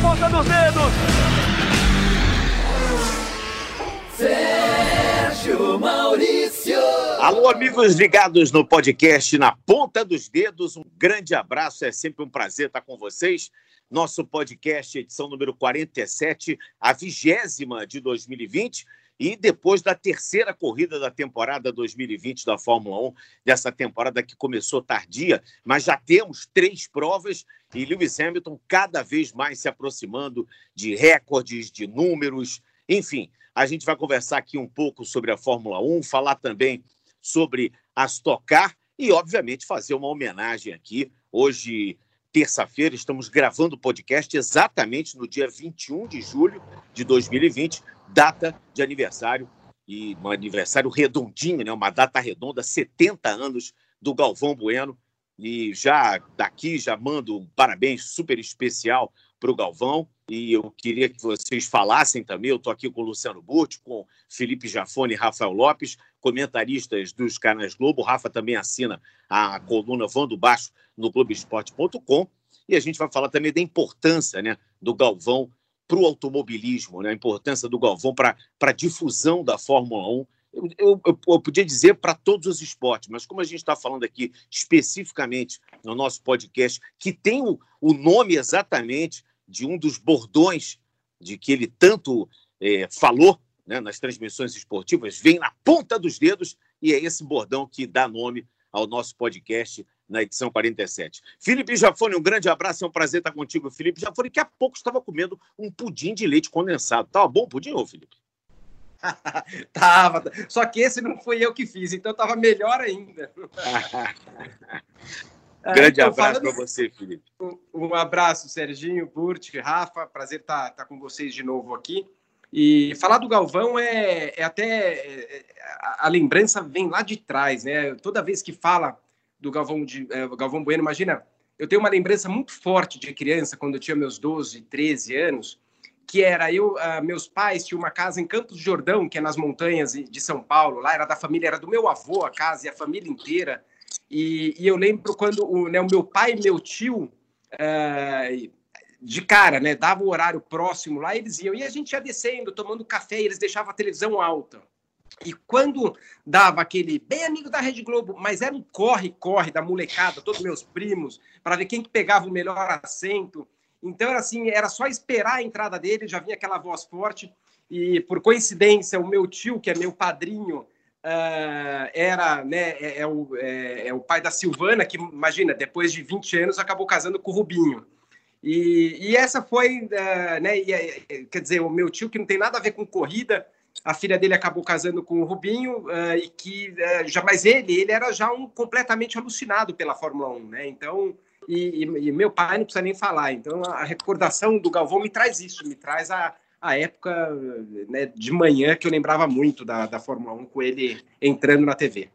ponta dos dedos. Sérgio Maurício. Alô, amigos ligados no podcast Na Ponta dos Dedos. Um grande abraço, é sempre um prazer estar com vocês. Nosso podcast, edição número 47, a vigésima de 2020. E depois da terceira corrida da temporada 2020 da Fórmula 1, dessa temporada que começou tardia, mas já temos três provas e Lewis Hamilton cada vez mais se aproximando de recordes, de números, enfim. A gente vai conversar aqui um pouco sobre a Fórmula 1, falar também sobre a Stock Car e, obviamente, fazer uma homenagem aqui. Hoje, terça-feira, estamos gravando o podcast exatamente no dia 21 de julho de 2020, data de aniversário e um aniversário redondinho, né? uma data redonda, 70 anos do Galvão Bueno. E já daqui já mando um parabéns super especial para o Galvão. E eu queria que vocês falassem também. Eu estou aqui com o Luciano Burti, com Felipe Jafone e Rafael Lopes, comentaristas dos canais Globo. O Rafa também assina a coluna Vão do Baixo no Globoesporte.com. E a gente vai falar também da importância né, do Galvão para o automobilismo, né? a importância do Galvão para a difusão da Fórmula 1. Eu, eu, eu podia dizer para todos os esportes, mas como a gente está falando aqui especificamente no nosso podcast, que tem o, o nome exatamente de um dos bordões de que ele tanto é, falou né, nas transmissões esportivas, vem na ponta dos dedos, e é esse bordão que dá nome ao nosso podcast na edição 47. Felipe Jafone, um grande abraço, é um prazer estar contigo, Felipe Jafone, que há pouco estava comendo um pudim de leite condensado. Estava bom o pudim, ô Felipe? tava, só que esse não foi eu que fiz, então estava melhor ainda. grande então, abraço para você, Felipe. Um, um, abraço, Serginho, Burt, Rafa, prazer estar, estar com vocês de novo aqui. E falar do Galvão é, é até. É, a, a, lembrança vem lá de trás, né? Toda vez que fala do Galvão, de, é, Galvão Bueno. Imagina, eu tenho uma lembrança muito forte de criança, quando eu tinha meus 12, 13 anos, que era eu, uh, meus pais tinham uma casa em Campos do Jordão, que é nas montanhas de São Paulo, lá era da família, era do meu avô a casa e a família inteira. E, e eu lembro quando o, né, o meu pai e meu tio, uh, de cara, né, dava o horário próximo lá, eles iam, e a gente ia descendo, tomando café, e eles deixavam a televisão alta. E quando dava aquele bem amigo da Rede Globo, mas era um corre-corre da molecada, todos meus primos, para ver quem que pegava o melhor assento. Então era assim, era só esperar a entrada dele, já vinha aquela voz forte. E por coincidência, o meu tio, que é meu padrinho, uh, era, né, é, é, o, é, é, o pai da Silvana, que imagina, depois de 20 anos acabou casando com o Rubinho. E, e essa foi, uh, né, e, quer dizer, o meu tio que não tem nada a ver com corrida, a filha dele acabou casando com o Rubinho uh, e que uh, já mas ele ele era já um completamente alucinado pela Fórmula 1, né? Então e, e, e, meu pai não precisa nem falar. Então a recordação do Galvão me traz isso, me traz a, a época né, de manhã que eu lembrava muito da, da Fórmula 1 com ele entrando na TV.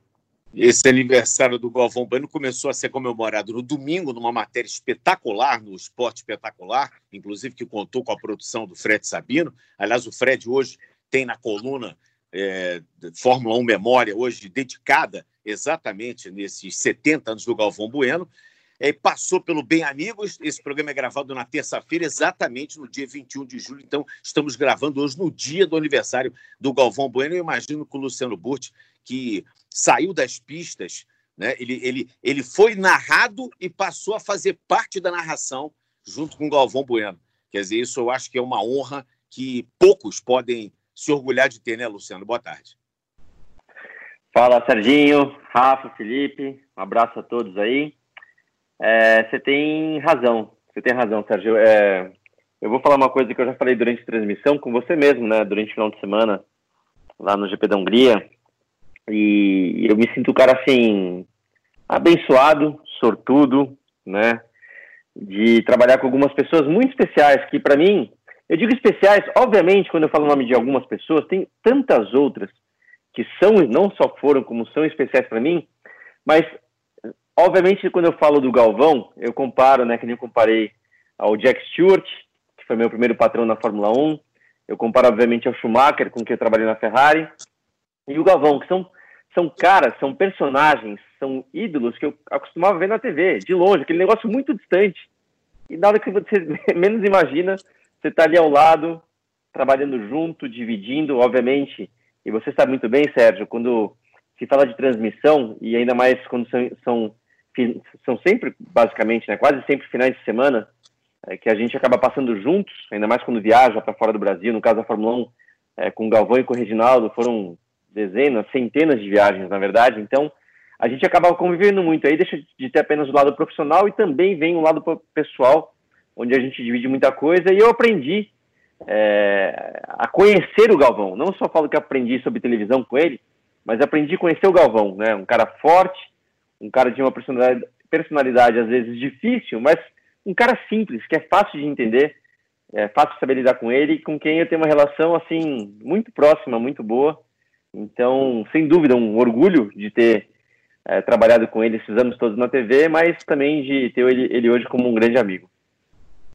Esse aniversário do Galvão Bueno começou a ser comemorado no domingo, numa matéria espetacular, no Esporte Espetacular, inclusive que contou com a produção do Fred Sabino. Aliás, o Fred hoje tem na coluna é, Fórmula 1 Memória, hoje dedicada exatamente nesses 70 anos do Galvão Bueno. É, passou pelo Bem Amigos. Esse programa é gravado na terça-feira, exatamente no dia 21 de julho. Então, estamos gravando hoje no dia do aniversário do Galvão Bueno. Eu imagino que o Luciano Burti, que saiu das pistas, né? ele, ele, ele foi narrado e passou a fazer parte da narração junto com o Galvão Bueno. Quer dizer, isso eu acho que é uma honra que poucos podem se orgulhar de ter, né, Luciano? Boa tarde. Fala, Serginho, Rafa, Felipe, um abraço a todos aí. É, você tem razão, você tem razão, Sérgio. É, eu vou falar uma coisa que eu já falei durante a transmissão com você mesmo, né, durante o final de semana, lá no GP da Hungria. E eu me sinto um cara, assim, abençoado, sortudo, né, de trabalhar com algumas pessoas muito especiais que, para mim, eu digo especiais, obviamente, quando eu falo o nome de algumas pessoas, tem tantas outras que são e não só foram, como são especiais para mim, mas, obviamente, quando eu falo do Galvão, eu comparo, né, que nem eu comparei ao Jack Stewart, que foi meu primeiro patrão na Fórmula 1, eu comparo, obviamente, ao Schumacher, com quem eu trabalhei na Ferrari, e o Galvão, que são, são caras, são personagens, são ídolos que eu acostumava ver na TV, de longe, aquele negócio muito distante. E na hora que você menos imagina, você está ali ao lado, trabalhando junto, dividindo, obviamente. E você sabe muito bem, Sérgio, quando se fala de transmissão, e ainda mais quando são, são, são sempre, basicamente, né, quase sempre finais de semana, é, que a gente acaba passando juntos, ainda mais quando viaja para fora do Brasil, no caso da Fórmula 1, é, com o Galvão e com o Reginaldo, foram dezenas, centenas de viagens, na verdade, então a gente acaba convivendo muito, aí deixa de ter apenas o lado profissional e também vem o lado pessoal, onde a gente divide muita coisa, e eu aprendi é, a conhecer o Galvão, não só falo que aprendi sobre televisão com ele, mas aprendi a conhecer o Galvão, né, um cara forte, um cara de uma personalidade, personalidade às vezes difícil, mas um cara simples, que é fácil de entender, é fácil saber lidar com ele, com quem eu tenho uma relação assim muito próxima, muito boa. Então, sem dúvida, um orgulho de ter é, trabalhado com ele esses anos todos na TV, mas também de ter ele, ele hoje como um grande amigo.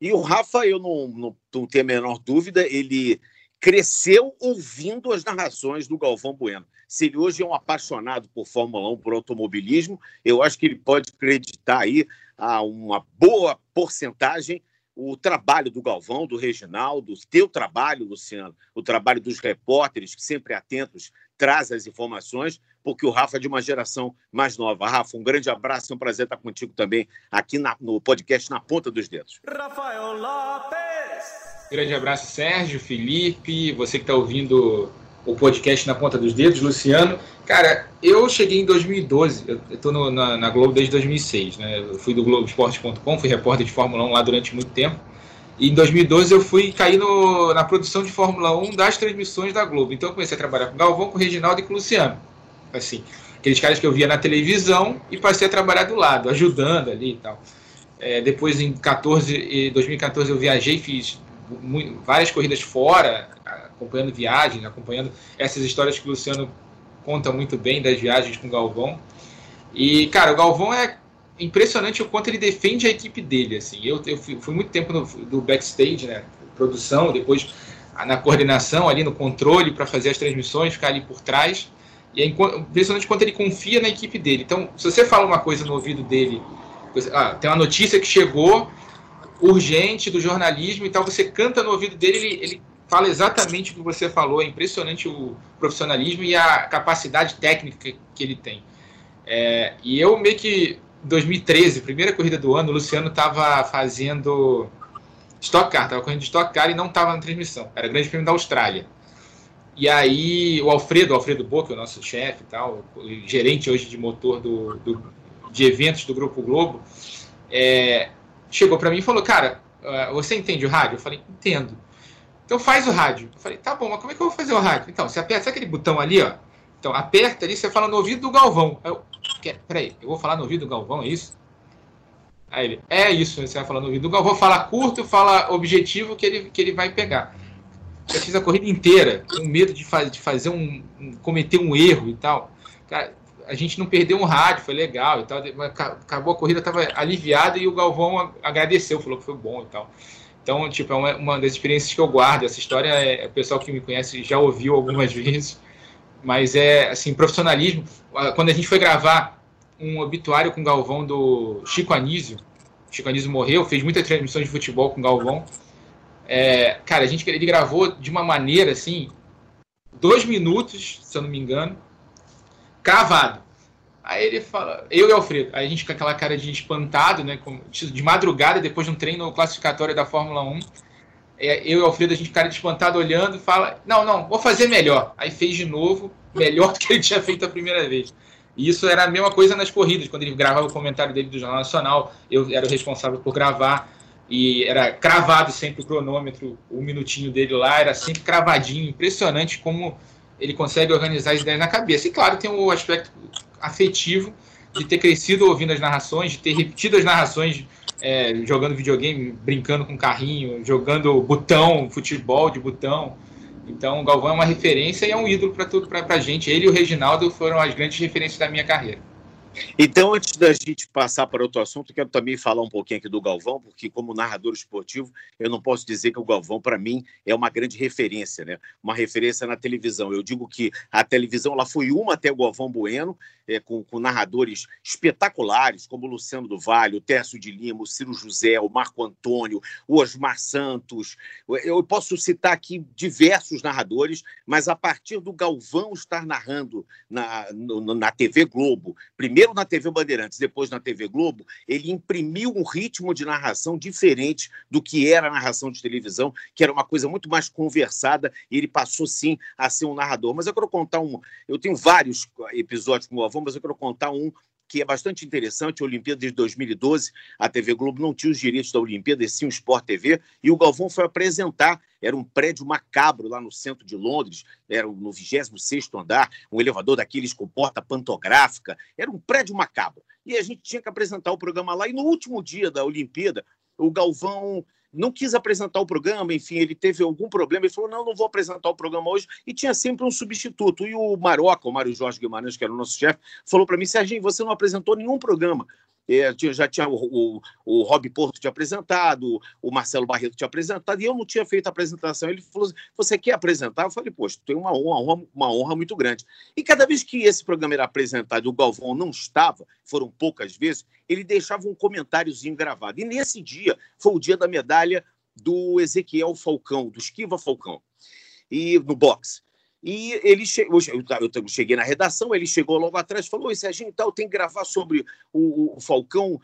E o Rafa, eu não, não, não tenho a menor dúvida, ele cresceu ouvindo as narrações do Galvão Bueno. Se ele hoje é um apaixonado por Fórmula 1, por automobilismo, eu acho que ele pode acreditar aí a uma boa porcentagem o trabalho do Galvão, do Reginaldo, o teu trabalho, Luciano, o trabalho dos repórteres que sempre atentos traz as informações, porque o Rafa é de uma geração mais nova. Rafa, um grande abraço, é um prazer estar contigo também aqui na, no podcast Na Ponta dos Dedos. Rafael Lopes! Grande abraço, Sérgio, Felipe, você que está ouvindo o podcast Na Ponta dos Dedos, Luciano. Cara, eu cheguei em 2012, eu estou na, na, Globo desde 2006, né? Eu fui do Globoesporte.com, fui repórter de Fórmula 1 lá durante muito tempo. Em 2012 eu fui cair no, na produção de Fórmula 1 das transmissões da Globo. Então eu comecei a trabalhar com Galvão, com Reginaldo e com Luciano. Assim, aqueles caras que eu via na televisão e passei a trabalhar do lado, ajudando ali e tal. É, depois em 14, 2014 eu viajei, fiz várias corridas fora, acompanhando viagens, acompanhando essas histórias que o Luciano conta muito bem das viagens com o Galvão. E, cara, o Galvão é impressionante o quanto ele defende a equipe dele. Assim. Eu, eu fui muito tempo no, do backstage, né? Produção, depois na coordenação, ali no controle para fazer as transmissões, ficar ali por trás. E é impressionante quanto ele confia na equipe dele. Então, se você fala uma coisa no ouvido dele, ah, tem uma notícia que chegou urgente do jornalismo e tal, você canta no ouvido dele, ele, ele fala exatamente o que você falou. É impressionante o profissionalismo e a capacidade técnica que, ele tem. É, e eu meio que 2013, primeira corrida do ano, o Luciano estava fazendo Stock Car, estava correndo de Stock Car e não estava na transmissão. Era Grande Prêmio da Austrália. E aí o Alfredo, o Alfredo Boca, o nosso chefe e tal, gerente hoje de motor do, do de eventos do Grupo Globo, é, chegou para mim e falou, cara, ah, você entende o rádio? Eu falei, entendo. Então faz o rádio. Eu falei, tá bom, mas como é que eu vou fazer o rádio? Então, você aperta, sabe aquele botão ali, ó? Então, aperta ali, você fala no ouvido do Galvão. Eu, peraí, eu vou falar no ouvido do Galvão, é isso? Aí ele, é isso, você vai falar no ouvido do Galvão, fala curto, fala objetivo que ele, que ele vai pegar. Eu fiz a corrida inteira, com medo de, faz, de fazer um, um, cometer um erro e tal. Cara, a gente não perdeu um rádio, foi legal e tal. Acabou a corrida, estava aliviada e o Galvão agradeceu, falou que foi bom e tal. Então, tipo, é uma, uma das experiências que eu guardo. Essa história, é, o pessoal que me conhece já ouviu algumas vezes, mas é, assim, profissionalismo. Quando a gente foi gravar um obituário com o Galvão do Chico Anísio, Chico Anísio morreu, fez muitas transmissões de futebol com o Galvão. É, cara, a gente ele gravou de uma maneira assim, dois minutos, se eu não me engano, cravado. Aí ele fala, eu e Alfredo, aí a gente com aquela cara de espantado, né? De madrugada, depois de um treino classificatório da Fórmula 1. É, eu e Alfredo, a gente cara espantado olhando e fala: Não, não, vou fazer melhor. Aí fez de novo, melhor do que ele tinha feito a primeira vez. E isso era a mesma coisa nas corridas, quando ele gravava o comentário dele do Jornal Nacional, eu era o responsável por gravar. E era cravado sempre o cronômetro, o minutinho dele lá, era sempre cravadinho. Impressionante como ele consegue organizar as ideias na cabeça. E claro, tem o aspecto afetivo de ter crescido ouvindo as narrações, de ter repetido as narrações é, jogando videogame, brincando com carrinho, jogando botão, futebol de botão. Então o Galvão é uma referência e é um ídolo para tudo para a gente. Ele e o Reginaldo foram as grandes referências da minha carreira. Então, antes da gente passar para outro assunto, quero também falar um pouquinho aqui do Galvão, porque como narrador esportivo, eu não posso dizer que o Galvão, para mim, é uma grande referência, né? Uma referência na televisão. Eu digo que a televisão ela foi uma até o Galvão Bueno, é, com, com, narradores espetaculares, como o Luciano do Vale, o Tércio de Lima, o Ciro José, o Marco Antônio, o Osmar Santos. Eu posso citar aqui diversos narradores, mas a partir do Galvão estar narrando na, no, na TV Globo, primeiro na TV Bandeirantes, depois na TV Globo, ele imprimiu um ritmo de narração diferente do que era a narração de televisão, que era uma coisa muito mais conversada, e ele passou sim a ser um narrador. Mas eu quero contar um. Eu tenho vários episódios com o Galvão mas eu quero contar um que é bastante interessante, a Olimpíada de 2012, a TV Globo não tinha os direitos da Olimpíada, e sim o Sport TV, e o Galvão foi apresentar, era um prédio macabro lá no centro de Londres, era no 26º andar, um elevador daqueles com porta pantográfica, era um prédio macabro. E a gente tinha que apresentar o programa lá, e no último dia da Olimpíada, o Galvão não quis apresentar o programa, enfim, ele teve algum problema, ele falou, não, não vou apresentar o programa hoje, e tinha sempre um substituto. E o Maroca, o Mário Jorge Guimarães, que era o nosso chefe, falou para mim, Serginho, você não apresentou nenhum programa. É, já tinha o, o, o Rob Porto tinha apresentado, o Marcelo Barreto tinha apresentado, e eu não tinha feito a apresentação. Ele falou assim, você quer apresentar? Eu falei, poxa, tem uma honra, uma honra muito grande. E cada vez que esse programa era apresentado e o Galvão não estava, foram poucas vezes, ele deixava um comentáriozinho gravado. E nesse dia, foi o dia da medalha do Ezequiel Falcão, do Esquiva Falcão, e no boxe. E ele eu cheguei na redação, ele chegou logo atrás e falou: Oi, Serginho, tal, tem que gravar sobre o, o Falcão.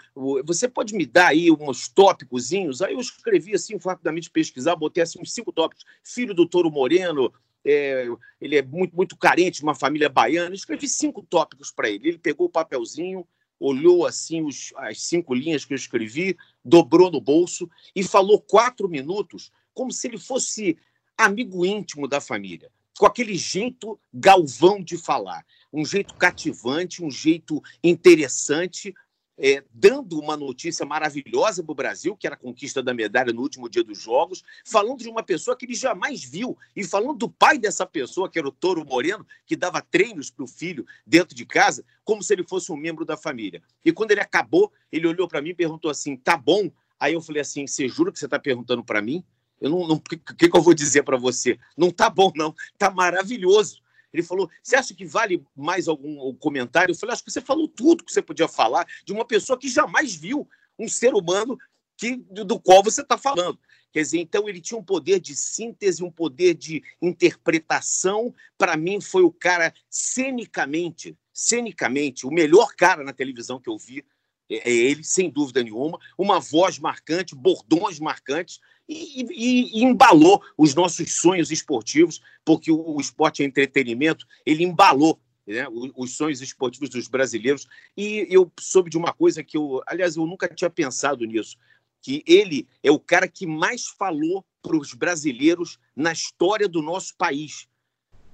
você pode me dar aí uns tópicozinhos? Aí eu escrevi assim, rapidamente pesquisar, botei assim uns cinco tópicos. Filho do Toro Moreno, é, ele é muito, muito carente, uma família baiana. Eu escrevi cinco tópicos para ele. Ele pegou o papelzinho, olhou assim os, as cinco linhas que eu escrevi, dobrou no bolso e falou quatro minutos, como se ele fosse amigo íntimo da família com aquele jeito galvão de falar, um jeito cativante, um jeito interessante, é, dando uma notícia maravilhosa para o Brasil, que era a conquista da medalha no último dia dos Jogos, falando de uma pessoa que ele jamais viu, e falando do pai dessa pessoa, que era o Toro Moreno, que dava treinos para o filho dentro de casa, como se ele fosse um membro da família. E quando ele acabou, ele olhou para mim e perguntou assim: tá bom? Aí eu falei assim: você jura que você está perguntando para mim? Eu não, o que, que, eu vou dizer para você? Não tá bom, não. Tá maravilhoso. Ele falou: Você acha que vale mais algum comentário? Eu falei: Acho que você falou tudo que você podia falar de uma pessoa que jamais viu um ser humano que, do qual você está falando. Quer dizer, então ele tinha um poder de síntese, um poder de interpretação. Para mim, foi o cara cenicamente, cenicamente, o melhor cara na televisão que eu vi. É, é ele, sem dúvida nenhuma. Uma voz marcante, bordões marcantes e, e, e, embalou os nossos sonhos esportivos, porque o, o esporte é entretenimento, ele embalou né, os, os, sonhos esportivos dos brasileiros. E eu soube de uma coisa que eu, aliás, eu nunca tinha pensado nisso, que ele é o cara que mais falou para os brasileiros na história do nosso país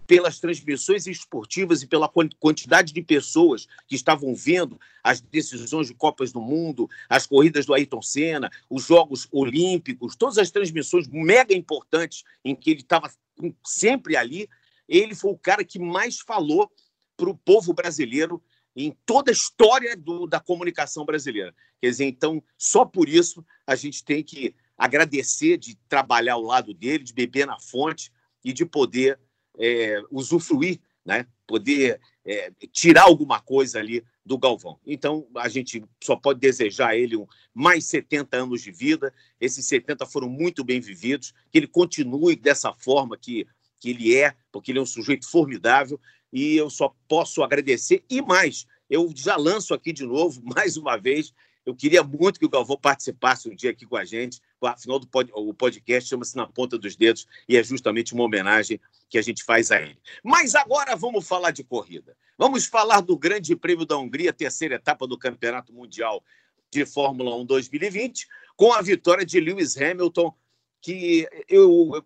pelas transmissões esportivas e pela quantidade de pessoas que estavam vendo as decisões de Copas do Mundo, as corridas do Ayrton Senna, os Jogos Olímpicos, todas as transmissões mega importantes em que ele estava sempre ali, ele foi o cara que mais falou para o povo brasileiro em toda a história do, da comunicação brasileira. Quer dizer, então, só por isso a gente tem que agradecer de trabalhar ao lado dele, de beber na fonte e de poder é, usufruir, né? poder é, tirar alguma coisa ali do Galvão. Então, a gente só pode desejar a ele um, mais 70 anos de vida. Esses 70 foram muito bem vividos, que ele continue dessa forma que, que ele é, porque ele é um sujeito formidável. E eu só posso agradecer. E mais, eu já lanço aqui de novo, mais uma vez, eu queria muito que o Galvão participasse um dia aqui com a gente. Afinal, do pod, o podcast chama-se Na Ponta dos Dedos e é justamente uma homenagem que a gente faz a ele. Mas agora vamos falar de corrida. Vamos falar do Grande Prêmio da Hungria, terceira etapa do Campeonato Mundial de Fórmula 1 2020, com a vitória de Lewis Hamilton, que eu,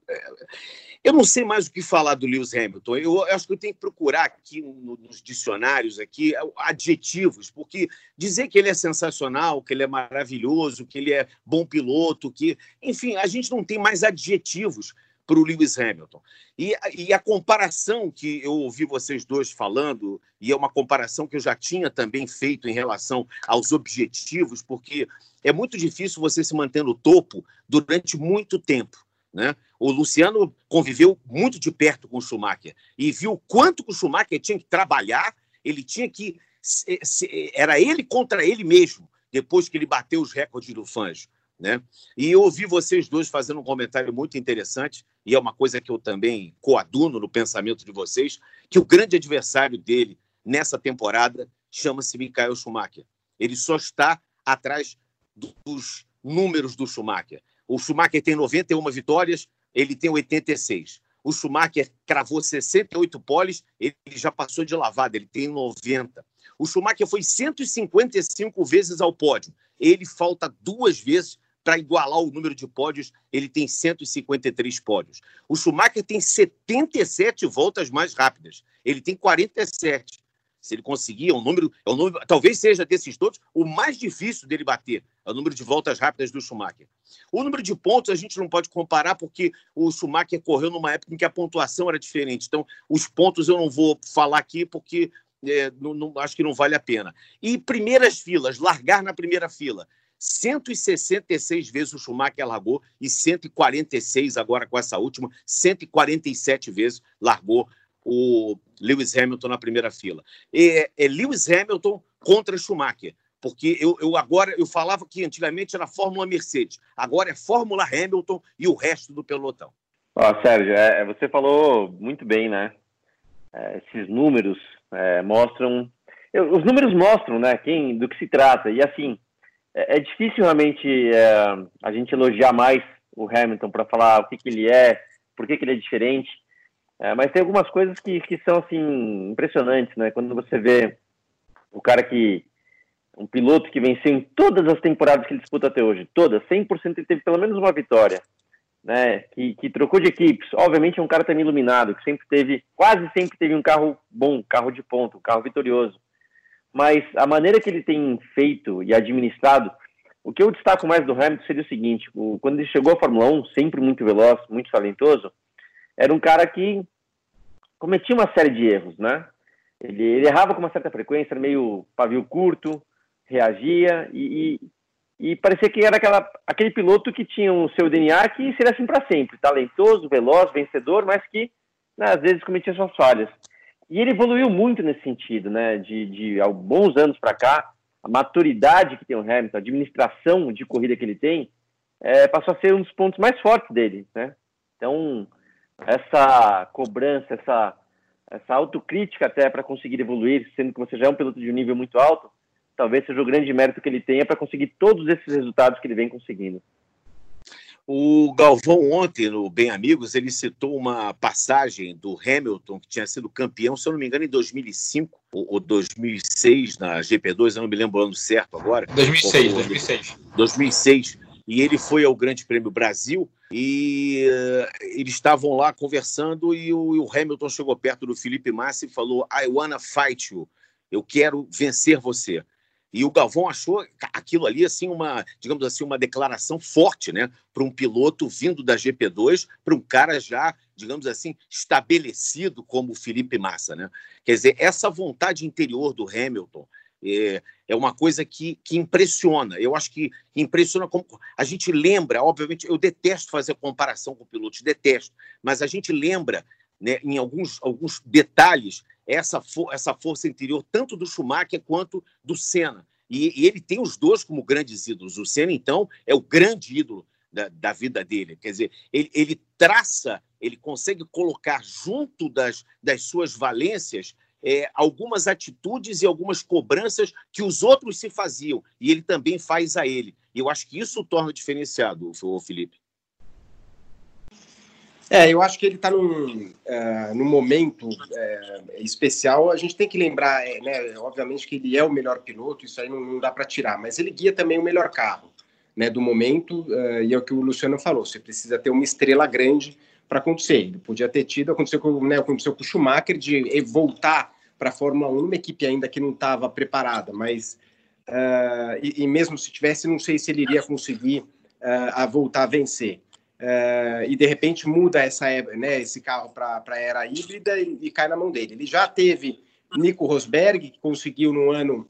eu não sei mais o que falar do Lewis Hamilton. Eu, acho que eu tenho que procurar aqui nos dicionários aqui adjetivos, porque dizer que ele é sensacional, que ele é maravilhoso, que ele é bom piloto, que, enfim, a gente não tem mais adjetivos para o Lewis Hamilton. E, e, a comparação que eu ouvi vocês dois falando, e é uma comparação que eu já tinha também feito em relação aos objetivos, porque é muito difícil você se manter no topo durante muito tempo. Né? O Luciano conviveu muito de perto com o Schumacher e viu quanto o Schumacher tinha que trabalhar, ele tinha que. Era ele contra ele mesmo, depois que ele bateu os recordes do Fangio. Né? E eu ouvi vocês dois fazendo um comentário muito interessante, e é uma coisa que eu também coaduno no pensamento de vocês, que o grande adversário dele nessa temporada chama-se Michael Schumacher. Ele só está atrás dos números do Schumacher. O Schumacher tem 91 vitórias, ele tem 86. O Schumacher cravou 68 poles, ele já passou de lavada, ele tem 90. O Schumacher foi 155 vezes ao pódio. Ele falta duas vezes para igualar o número de pódios, ele tem 153 pódios. O Schumacher tem 77 voltas mais rápidas. Ele tem 47. Se ele conseguir, é um número, é um número, talvez seja desses todos o mais difícil dele bater, é o número de voltas rápidas do Schumacher. O número de pontos a gente não pode comparar porque o Schumacher correu numa época em que a pontuação era diferente. Então, os pontos eu não vou falar aqui porque é, não, não, acho que não vale a pena. E primeiras filas, largar na primeira fila. 166 vezes o Schumacher largou e 146 agora com essa última, 147 vezes largou o Lewis Hamilton na primeira fila. É, é Lewis Hamilton contra Schumacher, porque eu, eu, agora eu falava que antigamente era Fórmula Mercedes, agora é Fórmula Hamilton e o resto do pelotão. Oh, Sérgio, é, você falou muito bem, né? É, esses números é, mostram, os números mostram, né? Quem, do que se trata e assim é, é difícil realmente é, a gente elogiar mais o Hamilton para falar o que, que ele é, por que, que ele é diferente. É, mas tem algumas coisas que, que são assim impressionantes, né? Quando você vê o cara que um piloto que venceu em todas as temporadas que ele disputa até hoje, todas, 100% ele teve pelo menos uma vitória, né? Que, que trocou de equipes. Obviamente é um cara também iluminado, que sempre teve, quase sempre teve um carro bom, carro de ponto, um carro vitorioso mas a maneira que ele tem feito e administrado, o que eu destaco mais do Hamilton seria o seguinte: o, quando ele chegou à Fórmula 1, sempre muito veloz, muito talentoso, era um cara que cometia uma série de erros, né? Ele, ele errava com uma certa frequência, era meio pavio curto, reagia e, e, e, parecia que era aquela, aquele piloto que tinha o seu DNA que seria assim para sempre, talentoso, veloz, vencedor, mas que né, às vezes cometia suas falhas. E ele evoluiu muito nesse sentido, né? De, de bons anos para cá, a maturidade que tem o Hamilton, a administração de corrida que ele tem, é, passou a ser um dos pontos mais fortes dele, né? Então, essa cobrança, essa, essa autocrítica até para conseguir evoluir, sendo que você já é um piloto de um nível muito alto, talvez seja o grande mérito que ele tenha para conseguir todos esses resultados que ele vem conseguindo. O Galvão, ontem, no Bem Amigos, ele citou uma passagem do Hamilton, que tinha sido campeão, se eu não me engano, em 2005 ou 2006, na GP2, eu não me lembro o ano certo agora. 2006, 2006. 2006. E ele foi ao Grande Prêmio Brasil e uh, eles estavam lá conversando e o, o, Hamilton chegou perto do Felipe Massa e falou: I wanna fight you. Eu quero vencer você. E o Galvão achou aquilo ali assim uma, digamos assim, uma declaração forte, né, para um piloto vindo da GP2, para um cara já, digamos assim, estabelecido como o Felipe Massa, né? Quer dizer, essa vontade interior do Hamilton é, é uma coisa que, que impressiona. Eu acho que impressiona como a gente lembra, obviamente, eu detesto fazer comparação com pilotos, detesto, mas a gente lembra né, em alguns, alguns detalhes essa, for, essa força interior, tanto do Schumacher quanto do Senna. E, e, ele tem os dois como grandes ídolos. O Senna, então, é o grande ídolo da, da vida dele. Quer dizer, ele, ele, traça, ele consegue colocar junto das, das suas valências é, algumas atitudes e algumas cobranças que os outros se faziam. E ele também faz a ele. E eu acho que isso torna diferenciado, o Felipe. É, eu acho que ele está num, uh, num momento uh, especial. A gente tem que lembrar, é, né, obviamente, que ele é o melhor piloto, isso aí não, não dá para tirar, mas ele guia também o melhor carro né, do momento, uh, e é o que o Luciano falou: você precisa ter uma estrela grande para acontecer. Ele podia ter tido, aconteceu com, né, aconteceu com o Schumacher, de voltar para a Fórmula 1 numa equipe ainda que não estava preparada, mas. E, e, mesmo se tivesse, não sei se ele iria conseguir a voltar a vencer. Uh, e de repente muda essa, né, esse carro para a era híbrida e, e, cai na mão dele. Ele já teve Nico Rosberg, que conseguiu no ano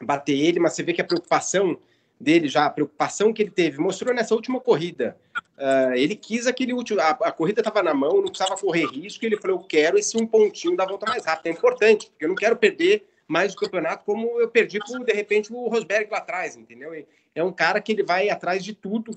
bater ele, mas você vê que a preocupação dele já, a preocupação que ele teve, mostrou nessa última corrida. Uh, ele quis aquele último. A, a corrida estava na mão, não precisava correr risco. Ele falou: Eu quero esse um pontinho da volta mais rápida. É importante, porque eu não quero perder mais o campeonato como eu perdi por, de repente, o Rosberg lá atrás, entendeu? É um cara que ele vai atrás de tudo.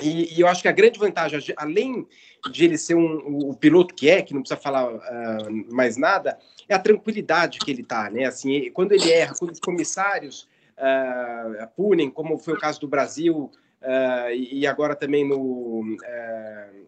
E, e eu acho que a grande vantagem, além de ele ser um, o piloto que é, que não precisa falar uh, mais nada, é a tranquilidade que ele tá, né? Assim, quando ele erra, quando os comissários uh, punem, como foi o caso do Brasil uh, e agora também no,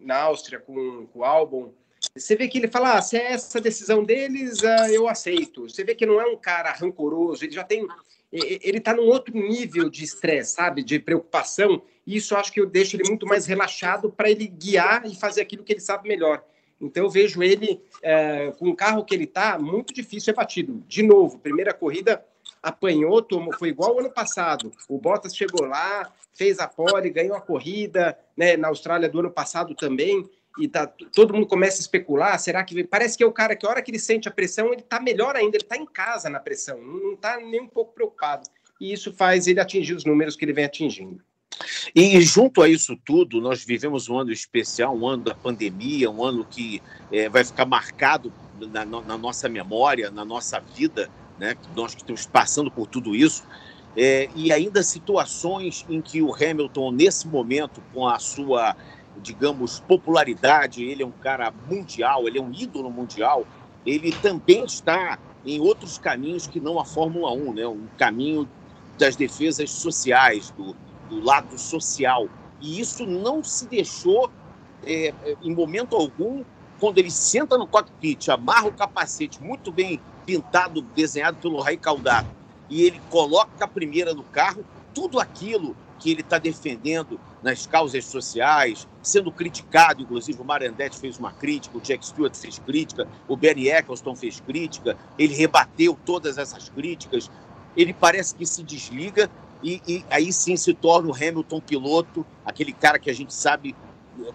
na Áustria com, com o Albon, você vê que ele fala, ah, se é essa decisão deles, eu aceito. Você vê que não é um cara rancoroso, ele já tem... Ele está num outro nível de estresse, sabe? De preocupação. E isso acho que eu deixo ele muito mais relaxado para ele guiar e fazer aquilo que ele sabe melhor. Então eu vejo ele é, com o carro que ele está muito difícil é batido. De novo, primeira corrida apanhou, tomou, foi igual ao ano passado. O Bottas chegou lá, fez a pole, ganhou a corrida, né, na Austrália do ano passado também, e tá, todo mundo começa a especular, será que parece que é o cara que a hora que ele sente a pressão, ele tá melhor ainda, ele tá em casa na pressão, não tá nem um pouco preocupado. E isso faz ele atingir os números que ele vem atingindo. E junto a isso tudo, nós vivemos um ano especial, um ano da pandemia, um ano que é, vai ficar marcado na, na nossa memória, na nossa vida, né? Nós que estamos passando por tudo isso, é, e ainda situações em que o Hamilton, nesse momento, com a sua, digamos, popularidade, ele é um cara mundial, ele é um ídolo mundial, ele também está em outros caminhos que não a Fórmula 1, né? um caminho das defesas sociais, do, do lado social. E isso não se deixou, é, é em momento algum, quando ele senta no cockpit, amarra o capacete muito bem pintado, desenhado pelo Ray Caldato, e ele coloca a primeira no carro, tudo aquilo que ele está defendendo nas causas sociais, sendo criticado, inclusive o Marandetti fez uma crítica, o Jack Stewart fez crítica, o Bernie Eccleston fez crítica, ele rebateu todas essas críticas, ele parece que se desliga e, e aí sim se torna o Hamilton piloto, aquele cara que a gente sabe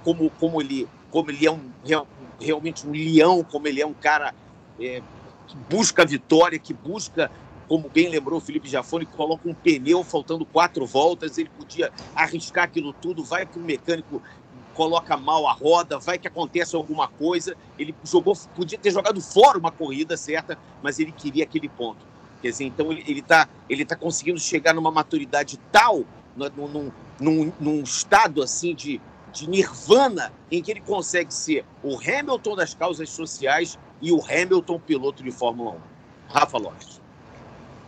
como, como, ele, como ele é um, realmente um leão, como ele é um cara é, que busca a vitória, que busca, como bem lembrou o Felipe Jafone, que coloca um pneu faltando quatro voltas, ele podia arriscar aquilo tudo, vai que o mecânico coloca mal a roda, vai que acontece alguma coisa. Ele jogou, podia ter jogado fora uma corrida certa, mas ele queria aquele ponto. Quer dizer, então ele está ele tá conseguindo chegar numa maturidade tal, num, num, num estado assim de, de nirvana, em que ele consegue ser o Hamilton das causas sociais e o Hamilton piloto de Fórmula 1. Rafa Lopes.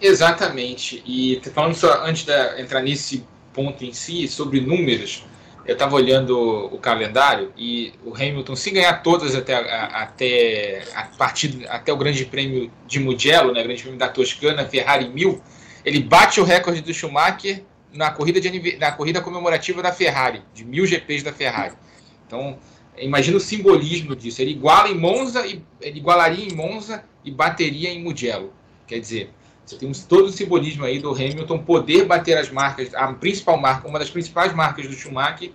Exatamente. E falando só antes de entrar nesse ponto em si, sobre números, eu estava olhando o calendário e o Hamilton, se ganhar todas até, até, a partir, até o Grande Prêmio de Mugello, né, Grande Prêmio da Toscana, Ferrari 1000, ele bate o recorde do Schumacher na corrida, de, na corrida comemorativa da Ferrari, de mil GPs da Ferrari. Então, imagina o simbolismo disso. Ele iguala em Monza, ele igualaria em Monza e bateria em Mugello. Quer dizer, você tem todo o simbolismo aí do Hamilton poder bater as marcas, a principal marca, uma das principais marcas do Schumacher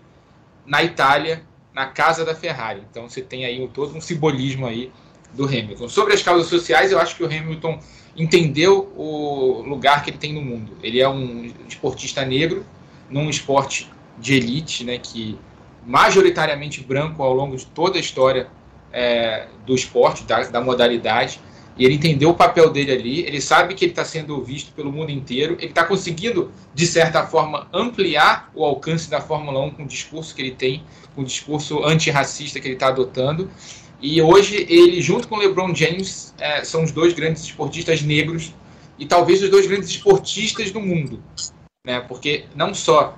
na Itália, na casa da Ferrari. Então você tem aí todo um simbolismo aí do Hamilton. Sobre as causas sociais, eu acho que o Hamilton entendeu o lugar que ele tem no mundo. Ele é um esportista negro num esporte de elite, né, que majoritariamente branco ao longo de toda a história é, do esporte, da, da modalidade e ele entendeu o papel dele ali, ele sabe que ele está sendo visto pelo mundo inteiro, ele está conseguindo, de certa forma, ampliar o alcance da Fórmula 1 com o discurso que ele tem, com o discurso antirracista que ele está adotando. E hoje ele, junto com o LeBron James, é, são os dois grandes esportistas negros e talvez os dois grandes esportistas do mundo. Né? Porque não só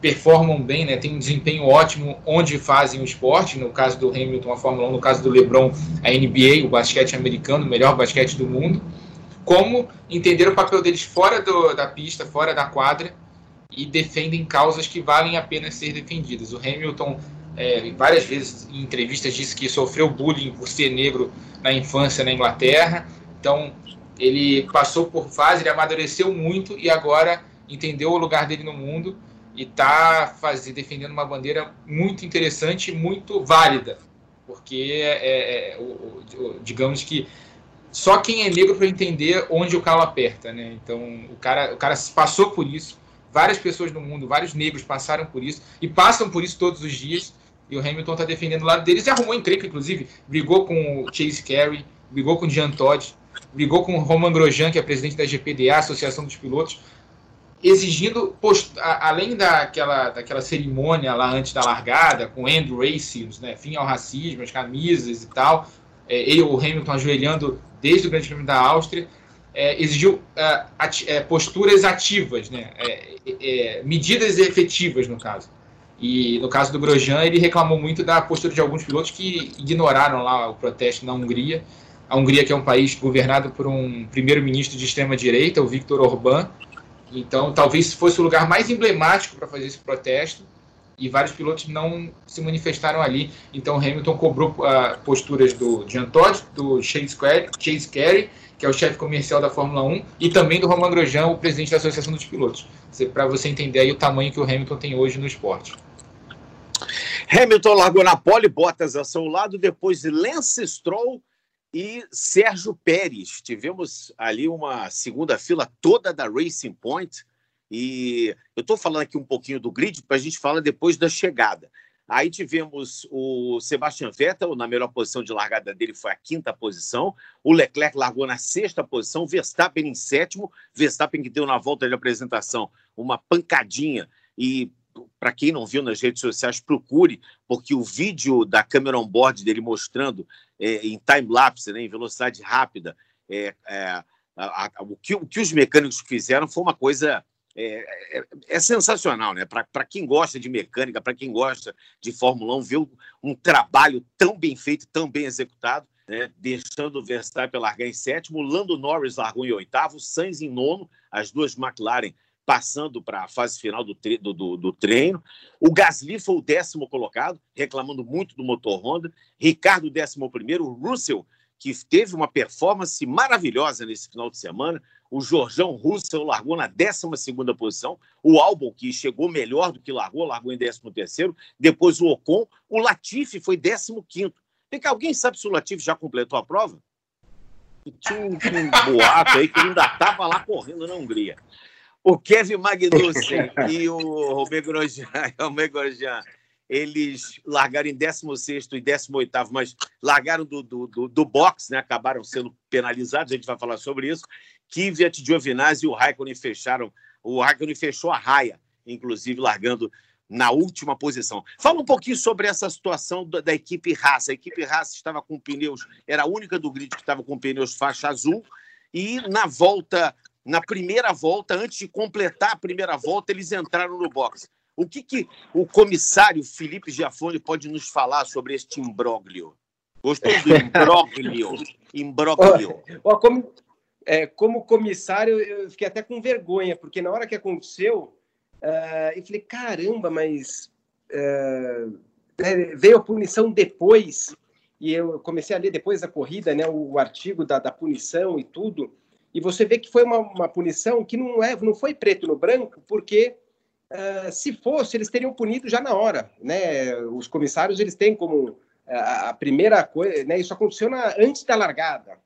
performam bem, né, tem um desempenho ótimo onde fazem o esporte, no caso do Hamilton, a Fórmula 1, no caso do LeBron, a NBA, o basquete americano, o melhor basquete do mundo, como entender o papel deles fora do, da pista, fora da quadra, e defendem causas que valem a pena ser defendidas. O Hamilton, é, várias vezes em entrevistas, disse que sofreu bullying por ser negro na infância na Inglaterra, então ele passou por fase, ele amadureceu muito e agora entendeu o lugar dele no mundo e está defendendo uma bandeira muito interessante, muito válida, porque é, é, é o, o, digamos que só quem é negro para entender onde o calo aperta, né? Então o cara, o cara passou por isso, várias pessoas no mundo, vários negros passaram por isso e passam por isso todos os dias. E o Hamilton está defendendo o lado deles e arrumou encrenca, inclusive, brigou com o Chase Carey, brigou com o Jean Todt, brigou com o Roman Grosjean, que é presidente da GPDA, Associação dos Pilotos, exigindo, post, além daquela, daquela cerimônia lá antes da largada, com End Racism, né, fim ao racismo, as camisas e tal, é, ele, o Hamilton ajoelhando desde o Grande Prêmio da Áustria, é, exigiu é, é, posturas ativas, né, é, é, medidas efetivas, no caso. E no caso do Grosjean, ele reclamou muito da postura de alguns pilotos que ignoraram lá o protesto na Hungria. A Hungria, que é um país governado por um primeiro-ministro de extrema-direita, o Viktor Orbán, então, talvez fosse o lugar mais emblemático para fazer esse protesto e vários pilotos não se manifestaram ali. Então, Hamilton cobrou uh, posturas do Jean Todt, do Chase Carey, Chase Carey, que é o chefe comercial da Fórmula 1, e também do Roman Grosjean, o presidente da Associação dos Pilotos. Para você entender aí o tamanho que o Hamilton tem hoje no esporte. Hamilton largou na pole, Bottas a seu lado, depois Lance Stroll e Sérgio Pérez. Tivemos ali uma segunda fila toda da Racing Point. E eu estou falando aqui um pouquinho do grid para a gente falar depois da chegada. Aí tivemos o Sebastian Vettel na melhor posição de largada dele, foi a quinta posição. O Leclerc largou na sexta posição, Verstappen em sétimo. Verstappen que deu na volta de apresentação uma pancadinha e para quem não viu nas redes sociais, procure, porque o vídeo da câmera on-board dele mostrando é, em time-lapse, né, em velocidade rápida, é, é, a, a, o, que, o, que, os mecânicos fizeram foi uma coisa. É, é, é sensacional, né? Para quem gosta de mecânica, para quem gosta de Fórmula 1, ver um trabalho tão bem feito, tão bem executado, né? deixando o Verstappen largar em sétimo, Lando Norris largou em oitavo, Sainz em nono, as duas McLaren passando para a fase final do, tre do, do, do, treino. O Gasly foi o décimo colocado, reclamando muito do motor Honda. Ricardo, décimo primeiro. O Russell, que teve uma performance maravilhosa nesse final de semana. O Jorjão Russell largou na décima segunda posição. O Albon, que chegou melhor do que largou, largou em décimo terceiro. Depois o Ocon. O Latifi foi décimo quinto. Tem que alguém sabe se o Latifi já completou a prova? Tinha um, um boato aí que ele ainda estava lá correndo na Hungria o Kevin Magnussen e o Romero Grosjean, eles largaram em 16 e 18, mas largaram do, do, do, do box, né? acabaram sendo penalizados, a gente vai falar sobre isso. Kvyat, Giovinazzi e o Raikkonen fecharam, o Raikkonen fechou a raia, inclusive largando na última posição. Fala um pouquinho sobre essa situação da, da equipe Haas. A equipe Haas estava com pneus, era a única do grid que estava com pneus faixa azul, e na volta na primeira volta, antes de completar a primeira volta, eles entraram no box. O que, que o comissário Felipe Giafone pode nos falar sobre este imbróglio? Gostou do imbróglio? imbróglio. Ó, como, é, como comissário, eu fiquei até com vergonha, porque na hora que aconteceu, uh, eu falei, caramba, mas uh, veio a punição depois, e eu comecei a ler depois da corrida, né, o, o artigo da, da punição e tudo, e você vê que foi uma, uma punição que não, é, não foi preto no branco, porque uh, se fosse, eles teriam punido já na hora. Né? Os comissários eles têm como a, a primeira coisa, né? isso aconteceu na, antes da largada.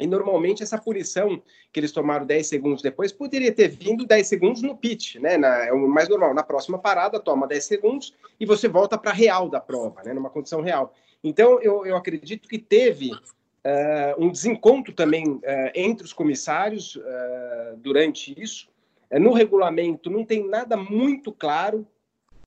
E normalmente essa punição que eles tomaram 10 segundos depois poderia ter vindo 10 segundos no pit, né? Na, é o mais normal. Na próxima parada, toma 10 segundos e você volta para a real da prova, né? Numa condição real. Então, eu, eu acredito que teve uh, um desencontro também uh, entre os comissários uh, durante isso. no regulamento não tem nada muito claro,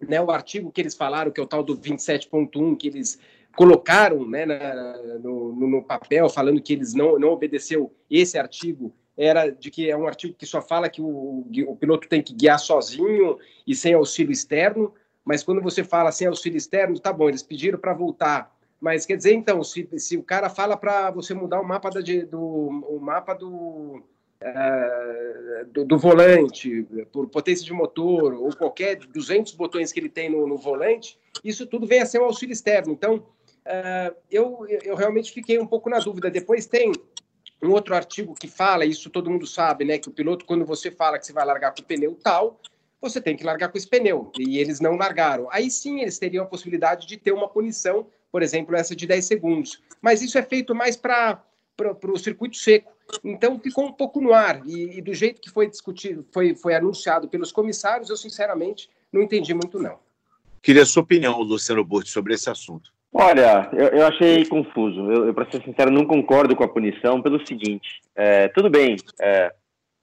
né, o artigo que eles falaram, que é o tal do 27.1, que eles colocaram né, na, no, no, papel, falando que eles não, não obedeceu esse artigo, era de que é um artigo que só fala que o, o piloto tem que guiar sozinho e sem auxílio externo, mas quando você fala sem auxílio externo, tá bom, eles pediram para voltar mas quer dizer, então, se, se o cara fala para você mudar o mapa, da, do, o mapa do, uh, do, do, volante, por potência de motor, ou qualquer 200 botões que ele tem no, no volante, isso tudo vem a ser um auxílio externo. Então, uh, eu, eu realmente fiquei um pouco na dúvida. Depois tem um outro artigo que fala, isso todo mundo sabe, né, que o piloto, quando você fala que você vai largar com o pneu tal, você tem que largar com esse pneu. E eles não largaram. Aí sim eles teriam a possibilidade de ter uma punição, por exemplo, essa de 10 segundos. Mas isso é feito mais para o circuito seco. Então ficou um pouco no ar. E, e, do jeito que foi discutido, foi, foi anunciado pelos comissários, eu sinceramente não entendi muito, não. Queria a sua opinião, Luciano Burti, sobre esse assunto. Olha, eu, eu achei confuso. Eu, eu para ser sincero, não concordo com a punição pelo seguinte: é, tudo bem, é,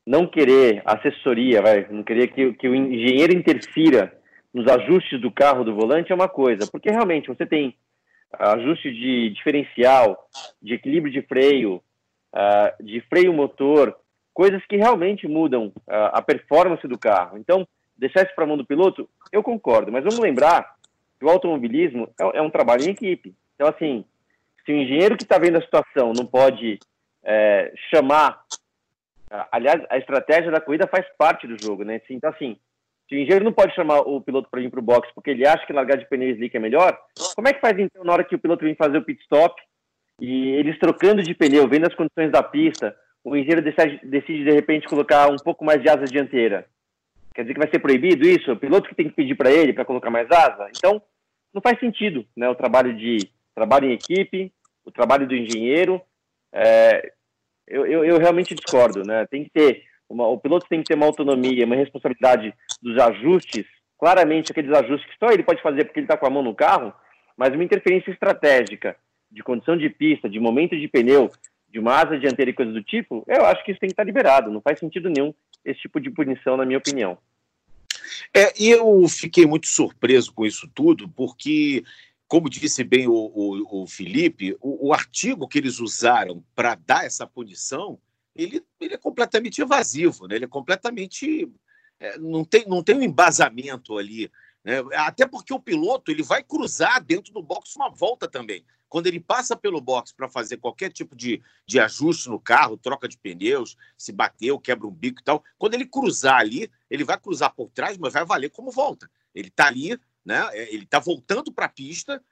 não querer assessoria, vai, não querer que, que o engenheiro interfira nos ajustes do carro do volante é uma coisa, porque realmente você tem ajuste de diferencial, de equilíbrio de freio, uh, de freio motor, coisas que realmente mudam uh, a performance do carro. Então, deixar isso para a mão do piloto, eu concordo, mas vamos lembrar que o automobilismo é, é um trabalho em equipe. Então, assim, se o engenheiro que está vendo a situação não pode é, chamar. Aliás, a estratégia da corrida faz parte do jogo, né? Então, assim, se o engenheiro não pode chamar o piloto para ir para o box porque ele acha que largar de pneu slick é melhor, como é que faz então na hora que o piloto vem fazer o pit stop e eles trocando de pneu, vendo as condições da pista, o engenheiro decide, decide de repente colocar um pouco mais de asa dianteira? Quer dizer que vai ser proibido isso? O piloto que tem que pedir para ele para colocar mais asa? Então, não faz sentido, né? O trabalho de trabalho em equipe, o trabalho do engenheiro. É, eu, eu, eu, realmente discordo, né? Tem que ter uma, o piloto tem que ter uma autonomia, uma responsabilidade dos ajustes. Claramente, aqueles ajustes que só ele pode fazer porque ele está com a mão no carro, mas uma interferência estratégica de condição de pista, de momento de pneu, de uma asa dianteira e coisas do tipo, eu acho que isso tem que estar liberado. Não faz sentido nenhum esse tipo de punição, na minha opinião. É, e eu fiquei muito surpreso com isso tudo, porque, como disse bem o, o, o Felipe, o, o, artigo que eles usaram para dar essa punição, ele, ele é completamente evasivo, né? ele é completamente. É, não, tem, não tem um embasamento ali. Né? Até porque o piloto ele vai cruzar dentro do box uma volta também. Quando ele passa pelo box para fazer qualquer tipo de, de ajuste no carro, troca de pneus, se bateu, quebra um bico e tal, quando ele cruzar ali, ele vai cruzar por trás, mas vai valer como volta. Ele está ali, né? É, ele está voltando para a pista.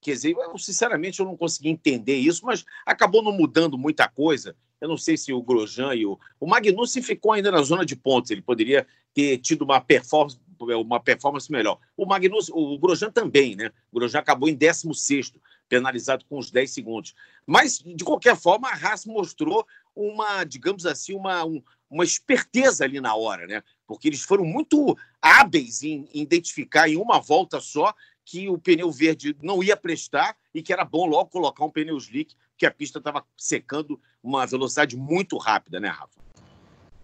Quer dizer, eu, sinceramente eu não consegui entender isso, mas acabou não mudando muita coisa. Eu não sei se o Grosjean e o. O Magnussen ficou ainda na zona de pontos. Ele poderia ter tido uma performance, uma performance melhor. O Magnussen, o Grosjean também, né? O Grosjean acabou em 16 penalizado com os 10 segundos. Mas, de qualquer forma, a Haas mostrou uma, digamos assim, uma, um, uma esperteza ali na hora, né? Porque eles foram muito hábeis em, em identificar em uma volta só que o pneu verde não ia prestar e que era bom logo colocar um pneu slick, que a pista estava secando uma velocidade muito rápida, né, Rafa?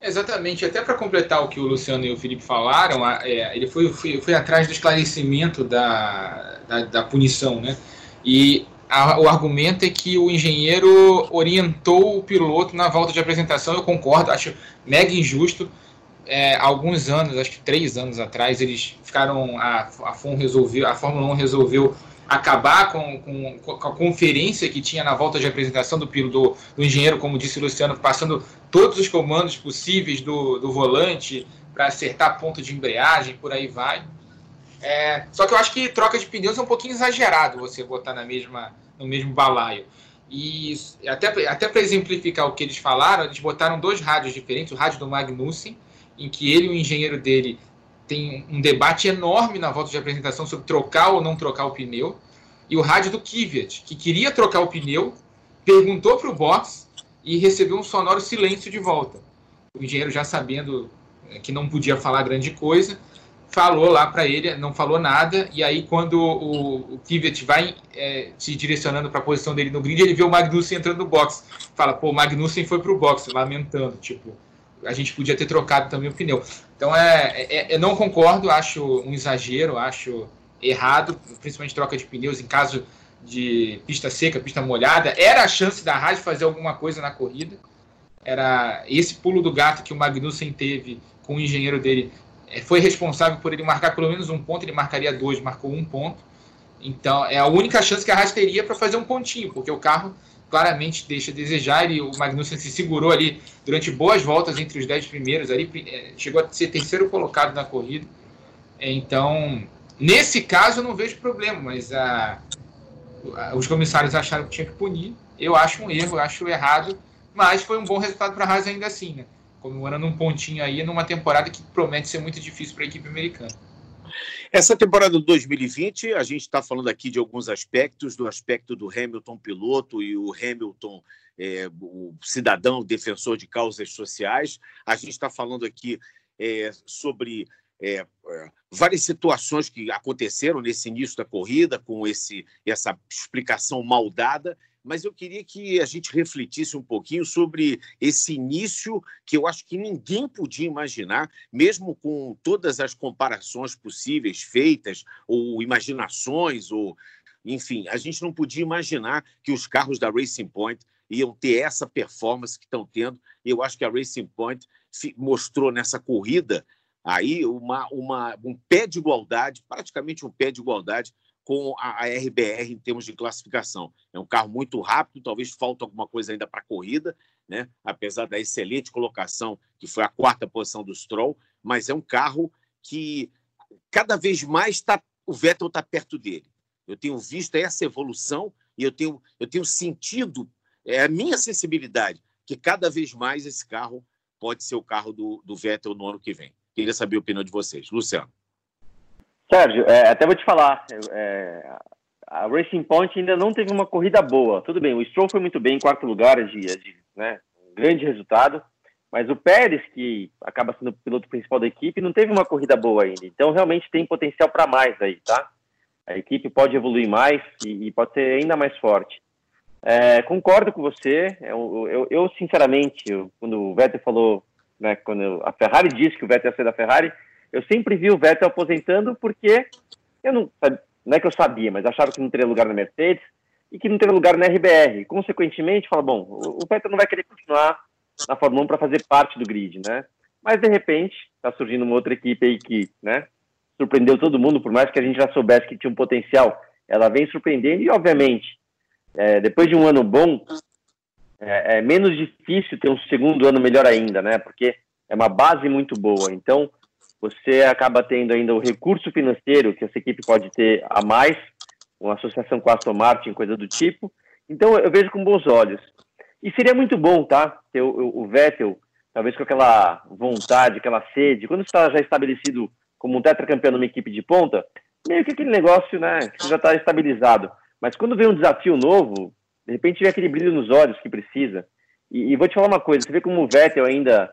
Exatamente, até para completar o que o Luciano e o Felipe falaram, é, ele foi, foi, foi, atrás do esclarecimento da, da, da punição, né? E a, o argumento é que o engenheiro orientou o piloto na volta de apresentação. Eu concordo, acho mega injusto. É, alguns anos, acho que três anos atrás, eles ficaram. A, a, FOM resolveu, a Fórmula 1 resolveu acabar com, com, com, a conferência que tinha na volta de apresentação do, do, do engenheiro, como disse o Luciano, passando todos os comandos possíveis do, do volante para acertar ponto de embreagem, por aí vai. É, só que eu acho que troca de pneus é um pouquinho exagerado você botar na mesma, no mesmo balaio. E até, até para exemplificar o que eles falaram, eles botaram dois rádios diferentes, o rádio do Magnussen, em que ele e o engenheiro dele tem um debate enorme na volta de apresentação sobre trocar ou não trocar o pneu, e o rádio do Kvyat, que queria trocar o pneu, perguntou para o box e recebeu um sonoro silêncio de volta. O engenheiro já sabendo é, que não podia falar grande coisa, falou lá para ele, não falou nada, e aí quando o, o Kvyat vai é, se direcionando para a posição dele no grid, ele vê o Magnussen entrando no box. Fala, pô, o Magnussen foi pro box, lamentando, tipo, a gente podia ter trocado também o pneu. Então, é, é, eu não concordo, acho um exagero, acho errado, principalmente troca de pneus em caso de pista seca, pista molhada. Era a chance da Haas fazer alguma coisa na corrida. Era esse pulo do gato que o Magnussen teve com o engenheiro dele é, foi responsável por ele marcar pelo menos um ponto, ele marcaria dois, marcou um ponto. Então, é a única chance que a Haas teria para fazer um pontinho, porque o carro claramente deixa a desejar e o Magnussen se segurou ali durante boas voltas entre os dez primeiros, ali é, chegou a ser terceiro colocado na corrida. Então, nesse caso eu não vejo problema, mas a, a, os comissários acharam que tinha que punir. Eu acho um erro, acho errado, mas foi um bom resultado para a Haas ainda assim. Né? comemorando um pontinho aí numa temporada que promete ser muito difícil para a equipe americana. Essa temporada de 2020, a gente está falando aqui de alguns aspectos, do aspecto do Hamilton piloto e o Hamilton, é, o cidadão defensor de causas sociais. A gente está falando aqui é, sobre é, várias situações que aconteceram nesse início da corrida, com esse, essa explicação mal dada, mas eu queria que a gente refletisse um pouquinho sobre esse início que eu acho que ninguém podia imaginar, mesmo com todas as comparações possíveis feitas, ou imaginações, ou enfim, a gente não podia imaginar que os carros da Racing Point iam ter essa performance que estão tendo. Eu acho que a Racing Point mostrou nessa corrida aí uma, uma, um pé de igualdade, praticamente um pé de igualdade com a, RBR em termos de classificação. É um carro muito rápido, talvez falta alguma coisa ainda para a corrida, né? apesar da excelente colocação, que foi a quarta posição do Stroll, mas é um carro que cada vez mais tá, o Vettel está perto dele. Eu tenho visto essa evolução e eu tenho, eu tenho sentido, é a minha sensibilidade, que cada vez mais esse carro pode ser o carro do, do Vettel no ano que vem. Queria saber a opinião de vocês. Luciano. Sérgio, é, até vou te falar, é, a Racing Point ainda não teve uma corrida boa. Tudo bem, o Stroll foi muito bem em quarto lugar, de, de né, um grande resultado, mas o Pérez, que acaba sendo o piloto principal da equipe, não teve uma corrida boa ainda. Então, realmente tem potencial para mais aí, tá? A equipe pode evoluir mais e, e pode ser ainda mais forte. É, concordo com você. Eu, eu, eu sinceramente, eu, quando o Vettel falou, né, quando a Ferrari disse que o Vettel ia ser da Ferrari, eu sempre vi o Vettel aposentando porque eu não, não é que eu sabia, mas achava que não teria lugar na Mercedes e que não teria lugar na RBR. Consequentemente, fala, bom, o Vettel não vai querer continuar na Fórmula 1 para fazer parte do grid, né? Mas de repente está surgindo uma outra equipe aí que, né, surpreendeu todo mundo, por mais que a gente já soubesse que tinha um potencial, ela vem surpreendendo e obviamente é, depois de um ano bom é, é menos difícil ter um segundo ano melhor ainda, né? Porque é uma base muito boa. Então você acaba tendo ainda o recurso financeiro que essa equipe pode ter a mais, uma associação com a Aston Martin, coisa do tipo. Então eu vejo com bons olhos. E seria muito bom, tá? Ter o, o Vettel, talvez com aquela vontade, aquela sede, quando está já estabelecido como um tetracampeão numa equipe de ponta, meio que aquele negócio, né, que já está estabilizado. Mas quando vem um desafio novo, de repente vem aquele brilho nos olhos que precisa. E, e vou te falar uma coisa, você vê como o Vettel ainda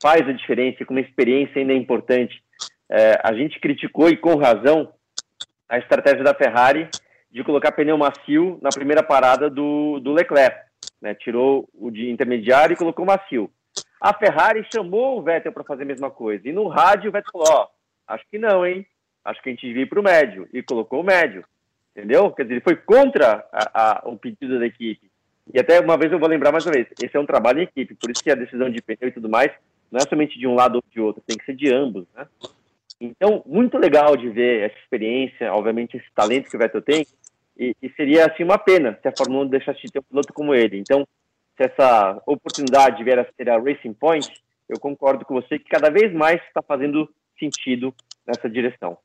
faz a diferença, como a experiência ainda é importante. É, a gente criticou, e com razão, a estratégia da Ferrari de colocar pneu macio na primeira parada do, do Leclerc. Né? Tirou o de intermediário e colocou macio. A Ferrari chamou o Vettel para fazer a mesma coisa. E no rádio o Vettel falou: Ó, acho que não, hein? Acho que a gente devia ir para o médio. E colocou o médio. Entendeu? Quer dizer, ele foi contra a, a, o pedido da equipe. E até uma vez eu vou lembrar mais uma vez: esse é um trabalho em equipe. Por isso que a decisão de pneu e tudo mais não é somente de um lado ou de outro, tem que ser de ambos, né? Então, muito legal de ver essa experiência, obviamente esse talento que o Vettel tem, e, e seria assim uma pena se a Fórmula 1 deixasse de ter um piloto como ele. Então, se essa oportunidade vier a ser a Racing Point, eu concordo com você que cada vez mais está fazendo sentido nessa direção.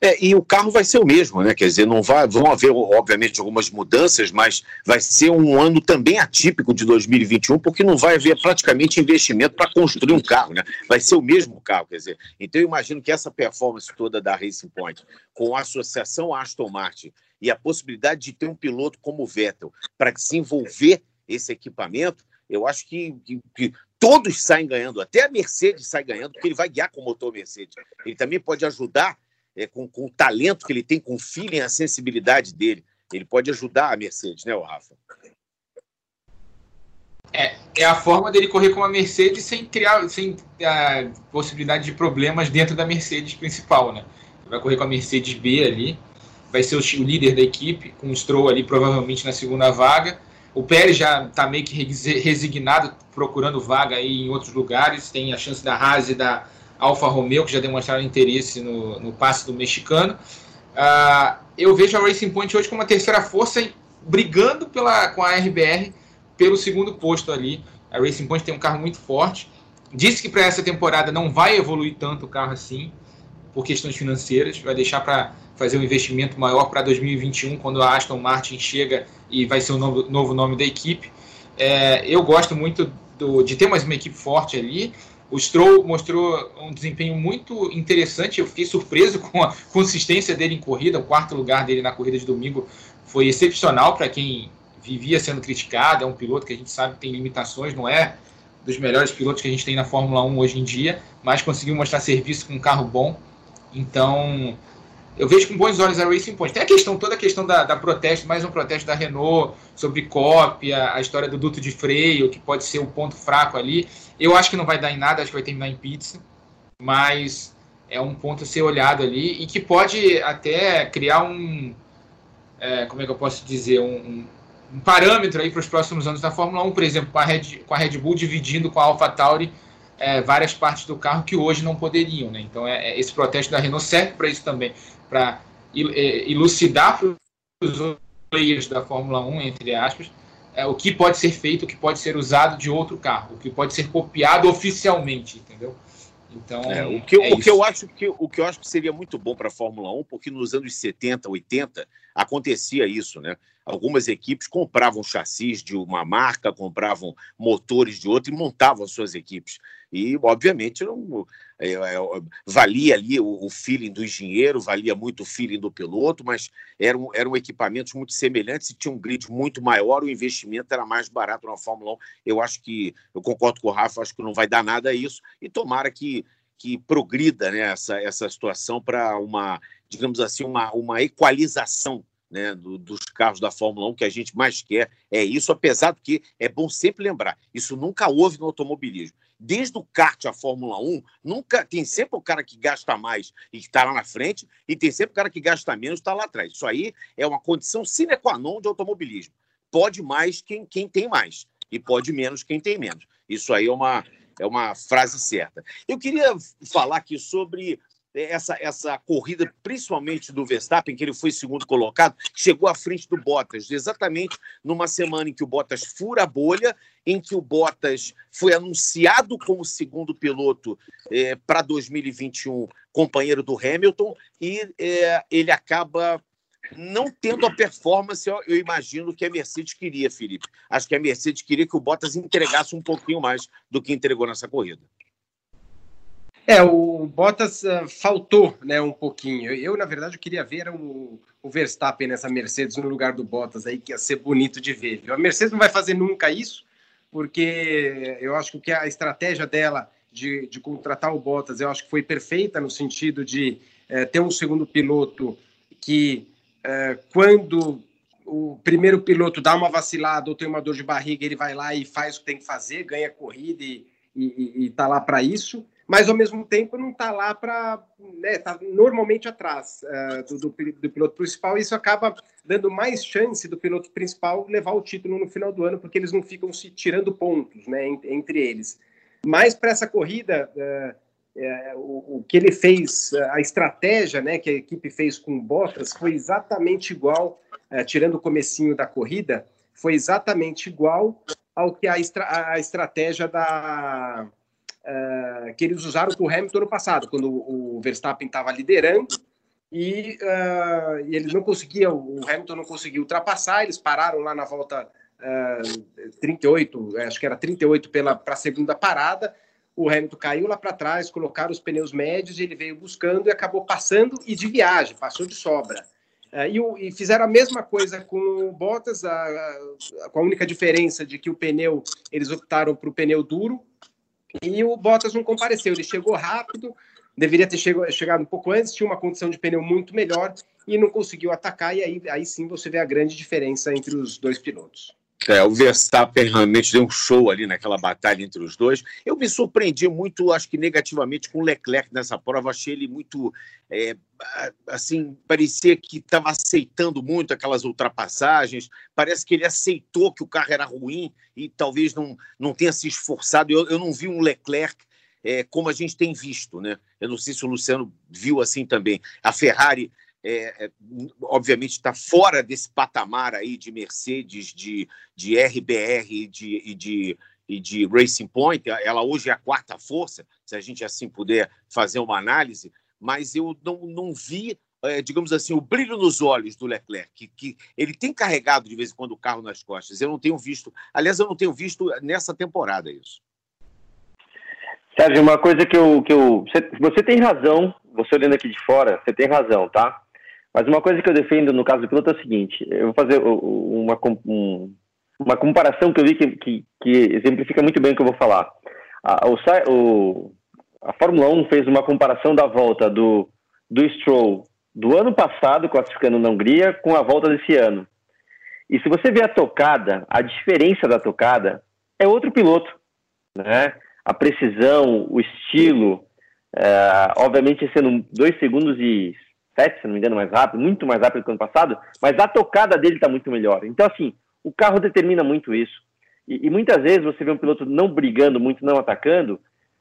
É, e o carro vai ser o mesmo, né? Quer dizer, não vai, vão haver, obviamente, algumas mudanças, mas vai ser um ano também atípico de 2021, porque não vai haver praticamente investimento para construir um carro, né? Vai ser o mesmo carro, quer dizer. Então, eu imagino que essa performance toda da Racing Point, com a associação Aston Martin e a possibilidade de ter um piloto como o Vettel para desenvolver esse equipamento, eu acho que, que, que, todos saem ganhando, até a Mercedes sai ganhando, porque ele vai guiar com o motor Mercedes. Ele também pode ajudar é, com, com, o talento que ele tem, com o feeling, a sensibilidade dele. Ele pode ajudar a Mercedes, né, o Rafa? É, é a forma dele correr com a Mercedes sem criar, sem a possibilidade de problemas dentro da Mercedes principal, né? Ele vai correr com a Mercedes B ali, vai ser o, o líder da equipe, com o Stroll ali provavelmente na segunda vaga. O Pérez já está meio que resignado, procurando vaga aí em outros lugares. Tem a chance da Haas e da, Alfa Romeo, que já demonstraram interesse no, no passe do mexicano. Uh, eu vejo a Racing Point hoje como uma terceira força, brigando pela, com a RBR pelo segundo posto ali. A Racing Point tem um carro muito forte. Disse que para essa temporada não vai evoluir tanto o carro assim, por questões financeiras. Vai deixar para fazer um investimento maior para 2021, quando a Aston Martin chega e vai ser o novo, novo nome da equipe. É, eu gosto muito do, de ter mais uma equipe forte ali. O Stroll mostrou um desempenho muito interessante. Eu fiquei surpreso com a consistência dele em corrida. O quarto lugar dele na corrida de domingo foi excepcional para quem vivia sendo criticado. É um piloto que a gente sabe que tem limitações, não é dos melhores pilotos que a gente tem na Fórmula 1 hoje em dia, mas conseguiu mostrar serviço com um carro bom. Então, eu vejo com bons olhos a Racing Point. Tem a questão, toda a questão da, da protesto, mais um protesto da Renault sobre cópia, a história do duto de freio, que pode ser o um ponto fraco ali. Eu acho que não vai dar em nada, acho que vai terminar em pizza, mas é um ponto a ser olhado ali e que pode até criar um. É, como é que eu posso dizer? Um, um parâmetro aí para os próximos anos da Fórmula 1, por exemplo, com a Red, com a Red Bull dividindo com a AlphaTauri é, várias partes do carro que hoje não poderiam. Né? Então, é, é esse protesto da Renault serve para isso também, para elucidar para os players da Fórmula 1, entre aspas, é, o que pode ser feito, o que pode ser usado de outro carro, o que pode ser copiado oficialmente, entendeu? Então, é, o, que, é o, que eu acho que, o que eu acho que seria muito bom para a Fórmula 1, porque nos anos 70, 80, acontecia isso, né? Algumas equipes compravam chassis de uma marca, compravam motores de outra e montavam suas equipes. E, obviamente, não, é, é, valia ali o, o, feeling do engenheiro, valia muito o feeling do piloto, mas eram, eram equipamentos muito semelhantes e tinha um grid muito maior, o investimento era mais barato na Fórmula 1. Eu acho que, eu concordo com o Rafa, acho que não vai dar nada a isso, e tomara que, que progrida né, essa, essa situação para uma, digamos assim, uma, uma equalização né, do, dos carros da Fórmula 1 que a gente mais quer é isso, apesar do que é bom sempre lembrar, isso nunca houve no automobilismo. Desde o kart à Fórmula 1, nunca tem sempre o cara que gasta mais e que está lá na frente, e tem sempre o cara que gasta menos e está lá atrás. Isso aí é uma condição sine qua non de automobilismo. Pode mais quem, quem tem mais, e pode menos quem tem menos. Isso aí é uma, é uma frase certa. Eu queria falar aqui sobre essa, essa corrida, principalmente do Verstappen, que ele foi segundo colocado, chegou à frente do Bottas, exatamente numa semana em que o Bottas fura a bolha, em que o Bottas foi anunciado como segundo piloto é, para 2021, companheiro do Hamilton, e é, ele acaba não tendo a performance, eu, eu, imagino, que a Mercedes queria, Felipe. Acho que a Mercedes queria que o Bottas entregasse um pouquinho mais do que entregou nessa corrida. É, o Bottas uh, faltou né, um pouquinho. Eu, na verdade, eu queria ver o, o, Verstappen nessa Mercedes no lugar do Bottas aí, que ia ser bonito de ver. A Mercedes não vai fazer nunca isso, porque eu acho que a estratégia dela de, de contratar o Bottas, eu acho que foi perfeita no sentido de uh, ter um segundo piloto que, uh, quando o primeiro piloto dá uma vacilada ou tem uma dor de barriga, ele vai lá e faz o que tem que fazer, ganha corrida e está lá para isso mas ao mesmo tempo não está lá para. Né, tá normalmente atrás uh, do, do, do, piloto principal, e isso acaba dando mais chance do piloto principal levar o título no final do ano, porque eles não ficam se tirando pontos né, entre eles. Mas para essa corrida, uh, o, o, que ele fez, a estratégia né, que a equipe fez com o Bottas foi exatamente igual, tirando o comecinho da corrida, foi exatamente igual ao que a, estra a estratégia da uh, que eles usaram com o Hamilton no passado, quando o Verstappen estava liderando e, uh, e ele não conseguia, o Hamilton não conseguiu ultrapassar, eles pararam lá na volta uh, ah, 38, acho que era 38 para a segunda parada, o Hamilton caiu lá para trás, colocaram os pneus médios, ele veio buscando e acabou passando e de viagem, passou de sobra. Uh, e, o, e, fizeram a mesma coisa com o Bottas, a, a, com a única diferença de que o pneu, eles optaram para o pneu duro, e o Bottas não compareceu, ele chegou rápido, deveria ter chegado um pouco antes, tinha uma condição de pneu muito melhor e não conseguiu atacar, e aí, aí sim você vê a grande diferença entre os dois pilotos. É, o Verstappen realmente deu um show ali naquela batalha entre os dois. Eu me surpreendi muito, acho que negativamente, com o Leclerc nessa prova. Achei ele muito. É, assim, parecia que estava aceitando muito aquelas ultrapassagens. Parece que ele aceitou que o carro era ruim e talvez não, não tenha se esforçado. Eu, eu não vi um Leclerc é, como a gente tem visto, né? Eu não sei se o Luciano viu assim também. A Ferrari é, é, obviamente está fora desse patamar aí de Mercedes, de, de RBR de, e de, e de Racing Point. Ela hoje é a quarta força, se a gente assim puder fazer uma análise, mas eu não, não vi é, digamos assim, o brilho nos olhos do Leclerc, que, que, ele tem carregado de vez em quando o carro nas costas. Eu não tenho visto, aliás, eu não tenho visto nessa temporada isso. Sérgio, uma coisa que eu, que eu. Você, você tem razão, você olhando aqui de fora, você tem razão, tá? Mas uma coisa que eu defendo no caso do piloto é o seguinte: eu vou fazer uma, um, uma comparação que eu vi que, que, que, exemplifica muito bem o que eu vou falar. A, o, a Fórmula 1 fez uma comparação da volta do, do Stroll do ano passado, classificando na Hungria, com a volta desse ano. E se você vê a tocada, a diferença da tocada é outro piloto, né? A precisão, o estilo, é, obviamente sendo dois segundos e se não me engano, mais rápido, muito mais rápido que o ano passado, mas a tocada dele está muito melhor. Então, assim, o carro determina muito isso. E, e, muitas vezes você vê um piloto não brigando muito, não atacando.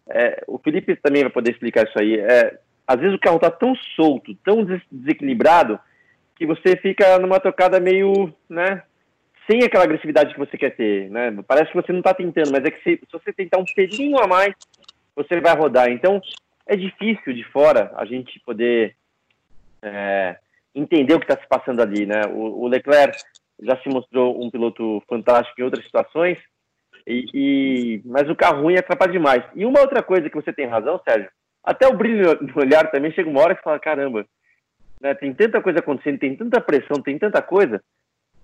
É, o Felipe também vai poder explicar isso aí. É, às vezes o carro está tão solto, tão des desequilibrado, que você fica numa tocada meio, né, sem aquela agressividade que você quer ter, né? Parece que você não está tentando, mas é que se, se, você tentar um pelinho a mais, você vai rodar. Então, é difícil de fora a gente poder é, entender o que está se passando ali, né? O, o, Leclerc já se mostrou um piloto fantástico em outras situações, e, e, mas o carro ruim atrapalha demais. E uma outra coisa que você tem razão, Sérgio, até o brilho no olhar também chega uma hora que fala, caramba, né, tem tanta coisa acontecendo, tem tanta pressão, tem tanta coisa,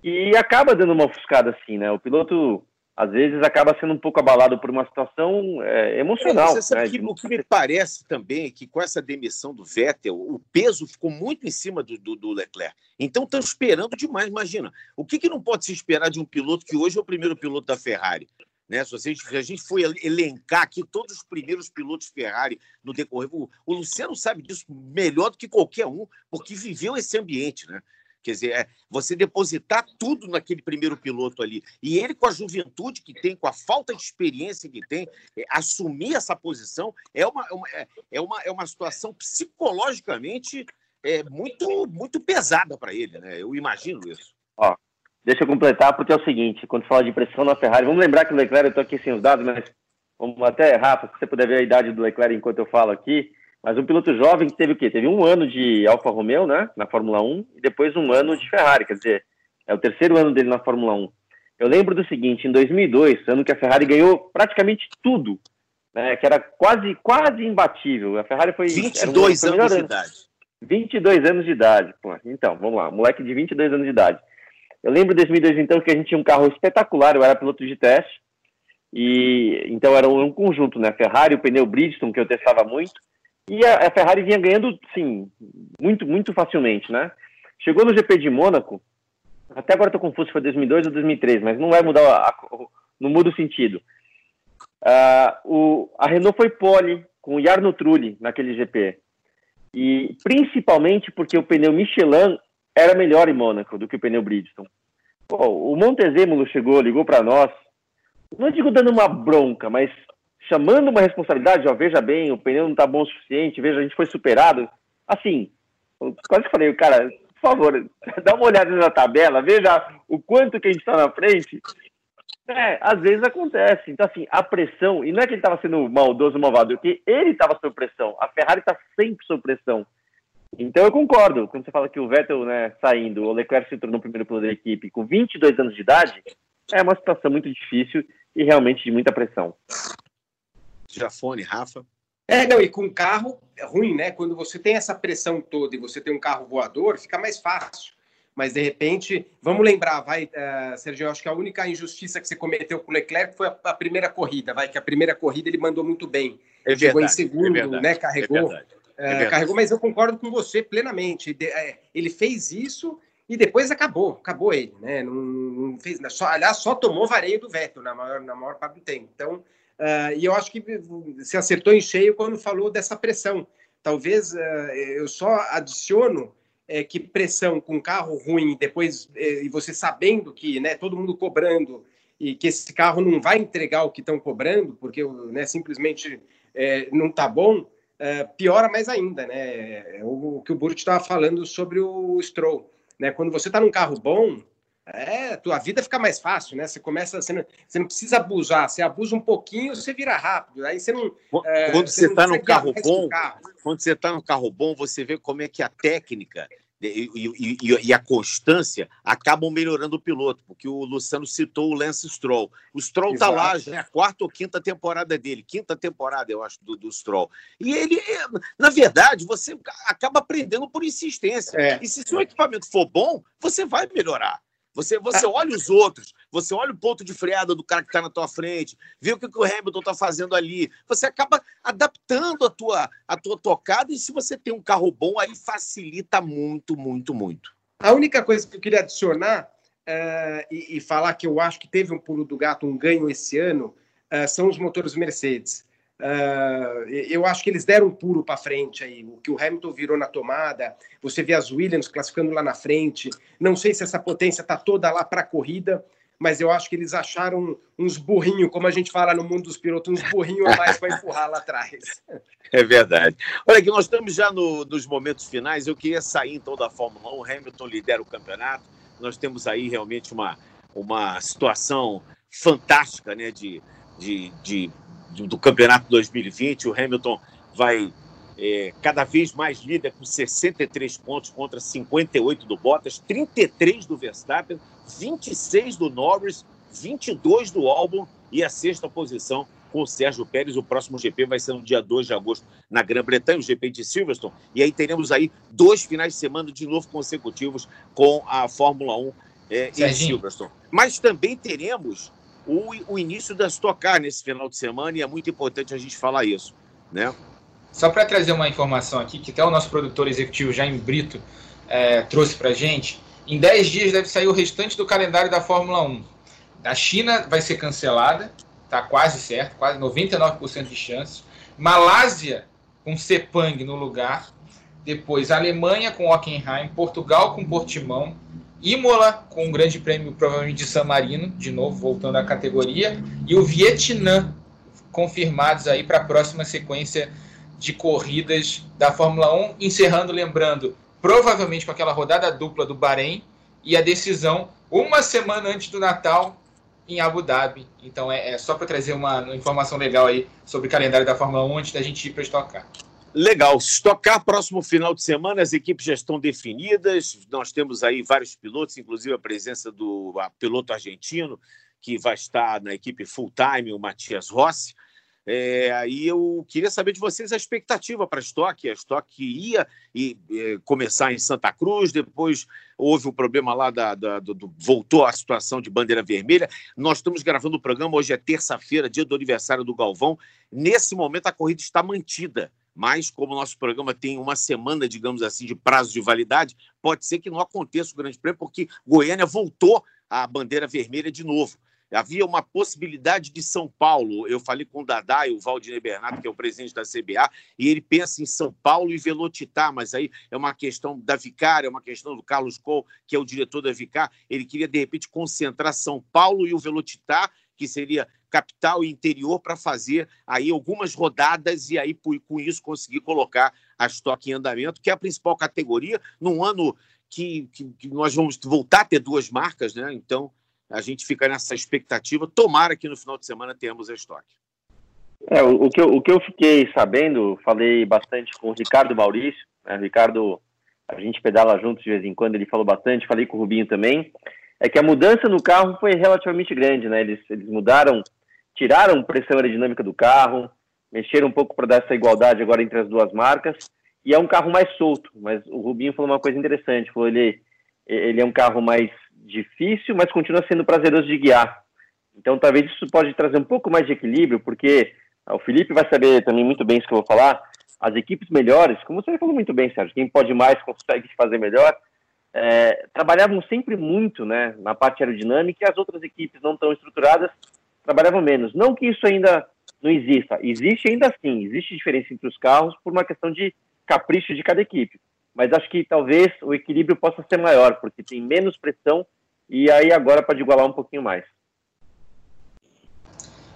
e acaba dando uma ofuscada assim, né? O piloto às vezes acaba sendo um pouco abalado por uma situação é, emocional. Você sabe né? que, o que me parece também é que com essa demissão do Vettel, o peso ficou muito em cima do, do, do Leclerc. Então estão esperando demais. Imagina, o que, que não pode se esperar de um piloto que hoje é o primeiro piloto da Ferrari? Né? Se, se a gente for elencar aqui todos os primeiros pilotos Ferrari no decorrer, o, o, Luciano sabe disso melhor do que qualquer um, porque viveu esse ambiente, né? Quer dizer, é você depositar tudo naquele primeiro piloto ali. E ele, com a juventude que tem, com a falta de experiência que tem, é, assumir essa posição é uma, é uma, é uma, é uma situação psicologicamente é, muito, muito pesada para ele, né? Eu imagino isso. Ó, Deixa eu completar, porque é o seguinte, quando fala de pressão na Ferrari, vamos lembrar que o Leclerc, eu estou aqui sem os dados, mas vamos até, Rafa, se você puder ver a idade do Leclerc enquanto eu falo aqui, mas um piloto jovem que teve o quê? Teve um ano de Alfa Romeo, né, na Fórmula 1, e depois um ano de Ferrari, quer dizer, é o terceiro ano dele na Fórmula 1. Eu lembro do seguinte, em 2002, ano que a Ferrari ganhou praticamente tudo, né, que era quase, quase imbatível. A Ferrari foi... 22 um, anos de idade. 22 anos de idade. Pô, então, vamos lá, moleque de 22 anos de idade. Eu lembro de 2002, então, que a gente tinha um carro espetacular, eu era piloto de teste, e então era um, conjunto, né? Ferrari, o pneu Bridgestone, que eu testava muito, e a, a, Ferrari vinha ganhando, sim, muito, muito facilmente, né? Chegou no GP de Mônaco, até agora estou confuso se foi 2002 ou 2003, mas não vai mudar, a, a, não muda o sentido. Uh, o, a Renault foi pole com o Jarno Trulli naquele GP. E principalmente porque o pneu Michelin era melhor em Mônaco do que o pneu Bridgestone. Pô, o Montezemolo chegou, ligou para nós, não digo dando uma bronca, mas chamando uma responsabilidade, ó, veja bem, o pneu não está bom o suficiente, veja, a gente foi superado. Assim, quase que falei, cara, por favor, dá uma olhada na tabela, veja o quanto que a gente está na frente. É, às vezes acontece. Então, assim, a pressão, e não é que ele estava sendo maldoso, malvado, é que ele estava sob pressão. A Ferrari está sempre sob pressão. Então eu concordo, quando você fala que o Vettel, né, saindo, o Leclerc se tornou o primeiro piloto da equipe com 22 anos de idade, é uma situação muito difícil e realmente de muita pressão. Jafone, Rafa? É, não, e com carro é ruim, né? Quando você tem essa pressão toda e você tem um carro voador, fica mais fácil. Mas de repente, vamos lembrar, vai, uh, Sérgio, eu acho que a única injustiça que você cometeu com o Leclerc foi a, a primeira corrida, vai, que a primeira corrida ele mandou muito bem. É Chegou verdade, em segundo, é né? Carregou. É é, carregou, mas eu concordo com você plenamente. É, ele fez isso e depois acabou, acabou ele, né? Não, não fez, só, aliás, só tomou vareio do Vettel na maior, na maior parte do tempo. Então, uh, e eu acho que se acertou em cheio quando falou dessa pressão. Talvez uh, eu só adiciono é, que pressão com carro ruim depois é, e você sabendo que, né, todo mundo cobrando e que esse carro não vai entregar o que estão cobrando porque, né, simplesmente é, não está bom uh, piora mais ainda, né? É o, o que o Burt estava falando sobre o Stroll. Né? Quando você está num carro bom, É, tua vida fica mais fácil, né? Você começa, você não, você não precisa abusar, você abusa um pouquinho, você vira rápido. Aí você não. Quando é, você está no carro bom, carro. quando você está no carro bom, você vê como é que a técnica e, e, e, a constância acabam melhorando o piloto, porque o Luciano citou o Lance Stroll. O Stroll está lá, já é a quarta ou quinta temporada dele, quinta temporada, eu acho, do, do Stroll. E ele, é, na verdade, você acaba aprendendo por insistência. É. E se seu equipamento for bom, você vai melhorar. Você, você ah. olha os outros, você olha o ponto de freada do cara que está na tua frente, vê o que, que o Hamilton está fazendo ali. Você acaba adaptando a tua, a tua tocada e se você tem um carro bom, aí facilita muito, muito, muito. A única coisa que eu queria adicionar uh, e, e, falar que eu acho que teve um pulo do gato, um ganho esse ano, uh, são os motores Mercedes. Uh, eu acho que eles deram um puro para frente aí. O que o Hamilton virou na tomada, você vê as Williams classificando lá na frente. Não sei se essa potência está toda lá para a corrida, mas eu acho que eles acharam uns burrinhos, como a gente fala no mundo dos pilotos, uns burrinhos a mais para empurrar lá atrás. É verdade. Olha aqui, nós estamos já no, nos momentos finais. Eu queria sair então da Fórmula 1. O Hamilton lidera o campeonato. Nós temos aí realmente uma, uma situação fantástica né, de, de, de do Campeonato 2020. O Hamilton vai é, cada vez mais líder com 63 pontos contra 58 do Bottas, 33 do Verstappen, 26 do Norris, 22 do Albon e a sexta posição com o Sérgio Pérez. O próximo GP vai ser no dia 2 de agosto na Grã-Bretanha, o GP de Silverstone. E aí teremos aí dois finais de semana de novo consecutivos com a Fórmula 1 é, em Silverstone. Mas também teremos o, o início da Stock nesse final de semana e é muito importante a gente falar isso, né? Só para trazer uma informação aqui, que até o nosso produtor executivo Jaime Brito é, trouxe para gente, em 10 dias deve sair o restante do calendário da Fórmula 1. Da China vai ser cancelada, está quase certo, quase 99% de chances. Malásia com Sepang no lugar. Depois Alemanha com Hockenheim, Portugal com Portimão, Imola, com o Grande Prêmio provavelmente de San Marino, de novo voltando à categoria, e o Vietnã, confirmados aí para a próxima sequência de corridas da Fórmula 1, encerrando, lembrando, provavelmente com aquela rodada dupla do Bahrein e a decisão uma semana antes do Natal em Abu Dhabi. Então é, é só para trazer uma, uma, informação legal aí sobre o calendário da Fórmula 1 antes da gente ir para estocar. Legal. Estocar próximo final de semana, as equipes já estão definidas. Nós temos aí vários pilotos, inclusive a presença do a piloto argentino, que vai estar na equipe full-time, o Matias Rossi. É, aí eu queria saber de vocês a expectativa para a estoque. A estoque ia e, é, começar em Santa Cruz, depois houve o um problema lá da, da do, do, voltou a situação de bandeira vermelha. Nós estamos gravando o programa, hoje é terça-feira, dia do aniversário do Galvão. Nesse momento a corrida está mantida mas como o nosso programa tem uma semana, digamos assim, de prazo de validade, pode ser que não aconteça o Grande Prêmio, porque Goiânia voltou à bandeira vermelha de novo. Havia uma possibilidade de São Paulo. Eu falei com o Dadá e o Valdir Bernardo, que é o presidente da CBA, e ele pensa em São Paulo e Velocitar, mas aí é uma questão da Vicar, é uma questão do Carlos Cole, que é o diretor da Vicar. Ele queria, de repente, concentrar São Paulo e o Velocitar, que seria capital e interior para fazer aí algumas rodadas e aí com isso conseguir colocar a estoque em andamento, que é a principal categoria, num ano que, que, que, nós vamos voltar a ter duas marcas, né? Então a gente fica nessa expectativa. Tomara que no final de semana tenhamos a estoque. É, o, o, que eu, o que eu fiquei sabendo, falei bastante com o Ricardo Maurício, né? Ricardo, a gente pedala juntos de vez em quando, ele falou bastante, falei com o Rubinho também, é que a mudança no carro foi relativamente grande, né? Eles, eles mudaram tiraram pressão aerodinâmica do carro, mexeram um pouco para dar essa igualdade agora entre as duas marcas, e é um carro mais solto, mas o Rubinho falou uma coisa interessante, falou ele, ele é um carro mais difícil, mas continua sendo prazeroso de guiar. Então talvez isso pode trazer um pouco mais de equilíbrio, porque ah, o Felipe vai saber também muito bem isso que eu vou falar, as equipes melhores, como você falou muito bem, Sérgio, quem pode mais consegue fazer melhor, é, trabalhavam sempre muito né, na parte aerodinâmica e as outras equipes não tão estruturadas trabalhavam menos. Não que isso ainda não exista, existe ainda assim, existe diferença entre os carros por uma questão de capricho de cada equipe. Mas acho que talvez o equilíbrio possa ser maior, porque tem menos pressão e aí agora pode igualar um pouquinho mais.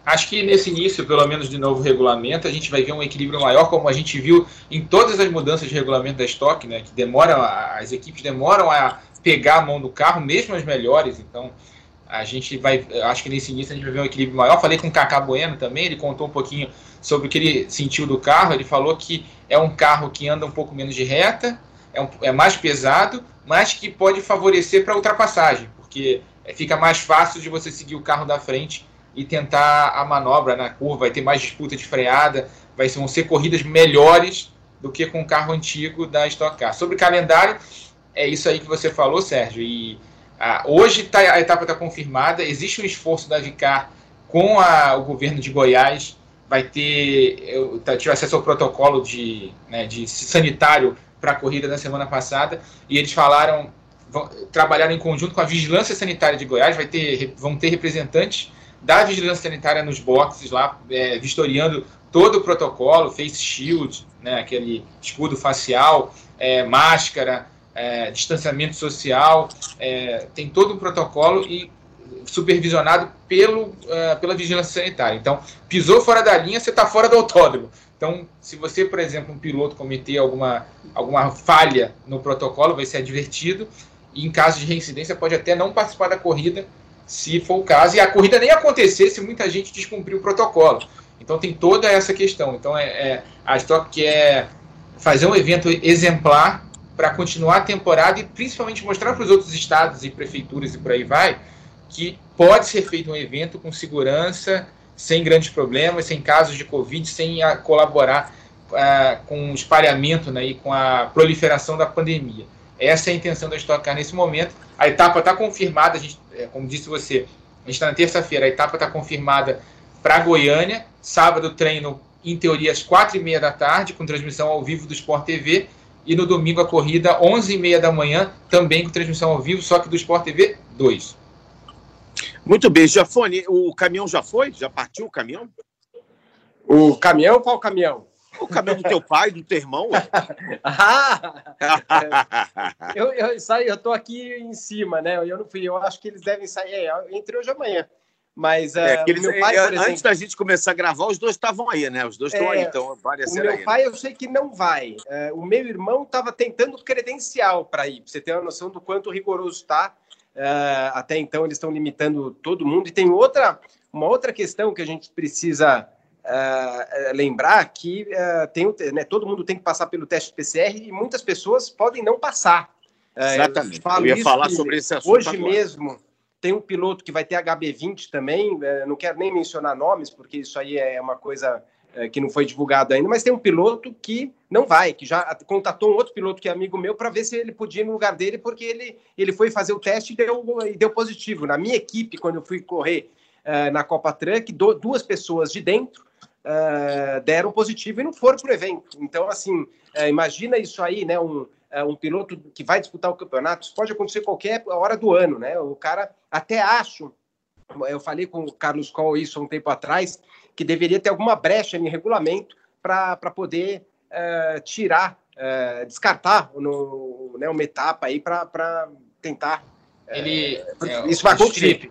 Acho que nesse início, pelo menos de novo regulamento, a gente vai ver um equilíbrio maior, como a gente viu em todas as mudanças de regulamento da estoque, né? Que demoram, as equipes demoram a pegar a mão do carro, mesmo as melhores. Então, a gente vai, acho que nesse início a gente vai ver um equilíbrio maior. Falei com o Cacá Bueno também, ele contou um pouquinho sobre o que ele sentiu do carro. Ele falou que é um carro que anda um pouco menos de reta, é, um, é mais pesado, mas que pode favorecer para ultrapassagem, porque fica mais fácil de você seguir o carro da frente e tentar a manobra na curva, vai ter mais disputa de freada, vai ser, vão ser corridas melhores do que com o carro antigo da Stock Car. Sobre calendário, é isso aí que você falou, Sérgio. E ah, hoje tá, a etapa está confirmada, existe um esforço da Vicar com a, o governo de Goiás. Vai ter. Eu tive acesso ao protocolo de, né, de sanitário para a corrida da semana passada e eles falaram. Vão, trabalhar em conjunto com a Vigilância Sanitária de Goiás, vai ter, vão ter representantes da Vigilância Sanitária nos boxes lá, é, vistoriando todo o protocolo, face shield, né, aquele escudo facial, é, máscara, é, distanciamento social, é, tem todo um protocolo e supervisionado pelo, é, pela vigilância sanitária. Então, pisou fora da linha, você está fora do autódromo. Então, se você, por exemplo, um piloto cometer alguma, alguma falha no protocolo, vai ser advertido e, em caso de reincidência, pode até não participar da corrida, se for o caso, e a corrida nem acontecer se muita gente descumprir o protocolo. Então tem toda essa questão. Então é, é a Stock quer fazer um evento exemplar para continuar a temporada e principalmente mostrar para os outros estados e prefeituras e por aí vai que pode ser feito um evento com segurança, sem grandes problemas, sem casos de Covid, sem colaborar uh, com o espalhamento né, e com a proliferação da pandemia. Essa é a intenção da Stock Car nesse momento. A etapa está confirmada, a gente, é, como disse você, a gente está na terça-feira, a etapa está confirmada para Goiânia. Sábado, treino, em teoria, às quatro e meia da tarde, com transmissão ao vivo do Sport TV. E no domingo, a corrida, onze e meia da manhã, também com transmissão ao vivo, só que do Sport TV 2. Muito bem, Jafone, o caminhão já foi? Já partiu o caminhão? O caminhão, qual caminhão? O caminhão do teu pai, do teu irmão? ah! eu, eu, eu tô aqui em cima, né? Eu não fui, eu acho que eles devem sair é, entre hoje e amanhã. Mas é, eles, meu pai, exemplo, antes da gente começar a gravar, os dois estavam aí, né? Os dois estão é, aí, então vale O meu aí, pai, né? eu sei que não vai. É, o meu irmão estava tentando credencial para ir, para você ter uma noção do quanto rigoroso está. É, até então, eles estão limitando todo mundo. E tem outra, uma outra questão que a gente precisa é, lembrar que tem, né, todo mundo tem que passar pelo teste PCR e muitas pessoas podem não passar. Exatamente. Eu, eu ia falar sobre esse assunto. Hoje agora. mesmo tem um piloto que vai ter HB20 também, é, não quero nem mencionar nomes, porque isso aí é uma coisa é, que não foi divulgado ainda, mas tem um piloto que não vai, que já contatou um outro piloto que é amigo meu para ver se ele podia ir no lugar dele, porque ele, ele foi fazer o teste e deu, e deu positivo. Na minha equipe, quando eu fui correr uh, na Copa Truck, do, duas pessoas de dentro uh, deram positivo e não foram para o evento. Então, assim, uh, imagina isso aí, né? Um, é, um piloto que vai disputar o campeonato, isso pode acontecer qualquer hora do ano, né? O cara até acho, eu falei com o Carlos Coll isso um tempo atrás, que deveria ter alguma brecha em regulamento para poder uh, tirar, uh, descartar no, né, uma etapa aí para tentar. Ele, uh, isso vai acontecer.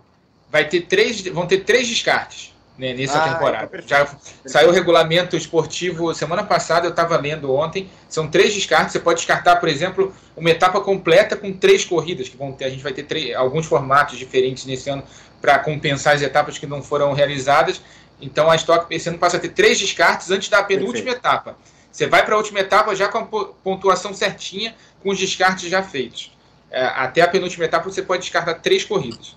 Vai ter três, vão ter três descartes né, nessa ah, temporada. Então Já saiu o regulamento esportivo semana passada, eu estava lendo ontem. São três descartes. Você pode descartar, por exemplo, uma etapa completa com três corridas, que vão ter. A gente vai ter três, alguns formatos diferentes nesse ano para compensar as etapas que não foram realizadas. Então a Stock esse ano passa a ter três descartes antes da penúltima Perfeito. etapa. Você vai para a última etapa já com a pontuação certinha, com os descartes já feitos. É, até a penúltima etapa você pode descartar três corridas.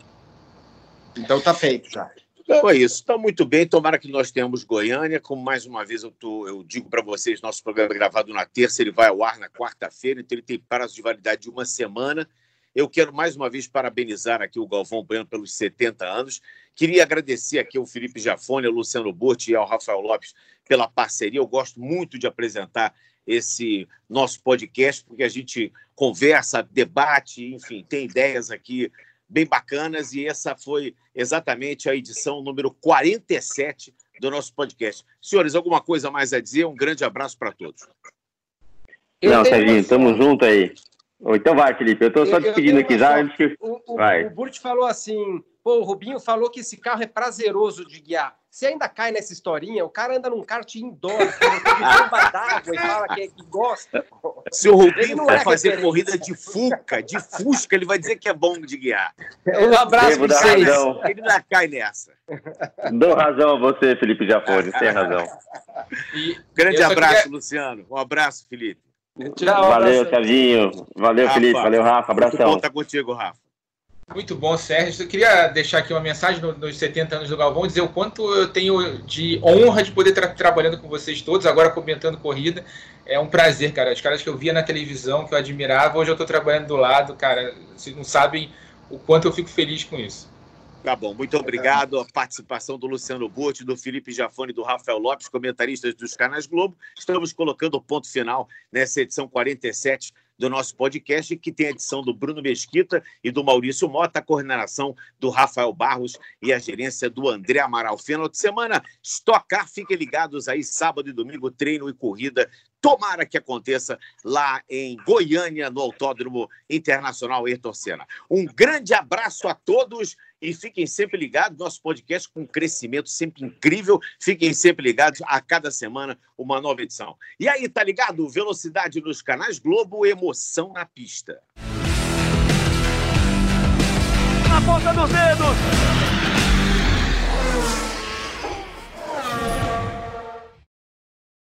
Então tá feito já. Então é isso. Está muito bem. Tomara que nós tenhamos Goiânia. Como mais uma vez eu, tô, eu digo para vocês, nosso programa é gravado na terça, ele vai ao ar na quarta-feira, então ele tem prazo de validade de uma semana. Eu quero mais uma vez parabenizar aqui o Galvão Bueno pelos 70 anos. Queria agradecer aqui ao Felipe Jafone, ao Luciano Burti e ao Rafael Lopes pela parceria. Eu gosto muito de apresentar esse nosso podcast, porque a gente conversa, debate, enfim, tem ideias aqui bem bacanas e essa foi exatamente a edição número 47 do nosso podcast. Senhores, alguma coisa mais a dizer? Um grande abraço para todos. Não, Serginho, tamo junto aí. Então vai, Felipe. Eu estou só despedindo aqui já. Antes que... O, o, vai. o Burt falou assim: pô, o Rubinho falou que esse carro é prazeroso de guiar. Você ainda cai nessa historinha, o cara anda num kart indoor, com bomba d'água e fala que, é, que gosta. Se o Rubinho for é fazer corrida de Fuca, de Fusca, ele vai dizer que é bom de guiar. Um abraço para vocês. Ele ainda cai nessa. Dou razão a você, Felipe Jafone, tem razão. E Grande abraço, queria... Luciano. Um abraço, Felipe. Tchau, Valeu, Serginho. Valeu, Rafa. Felipe. Valeu, Rafa. Abração. Muito bom contigo, Rafa. Muito bom, Sérgio. Eu queria deixar aqui uma mensagem nos 70 anos do Galvão, dizer o quanto eu tenho de honra de poder estar trabalhando com vocês todos, agora comentando corrida. É um prazer, cara. Os caras que eu via na televisão, que eu admirava, hoje eu estou trabalhando do lado, cara. Vocês não sabem o quanto eu fico feliz com isso. Tá bom, muito obrigado. A participação do Luciano Burti, do Felipe Jafone do Rafael Lopes, comentaristas dos canais Globo. Estamos colocando o ponto final nessa edição 47 do nosso podcast, que tem a edição do Bruno Mesquita e do Maurício Mota, a coordenação do Rafael Barros e a gerência do André Amaral. Final de semana, estocar, fiquem ligados aí, sábado e domingo, treino e corrida. Tomara que aconteça lá em Goiânia, no Autódromo Internacional Ayrton Senna. Um grande abraço a todos e fiquem sempre ligados. Nosso podcast com crescimento sempre incrível. Fiquem sempre ligados a cada semana uma nova edição. E aí, tá ligado? Velocidade nos canais Globo, emoção na pista. Na ponta dos dedos!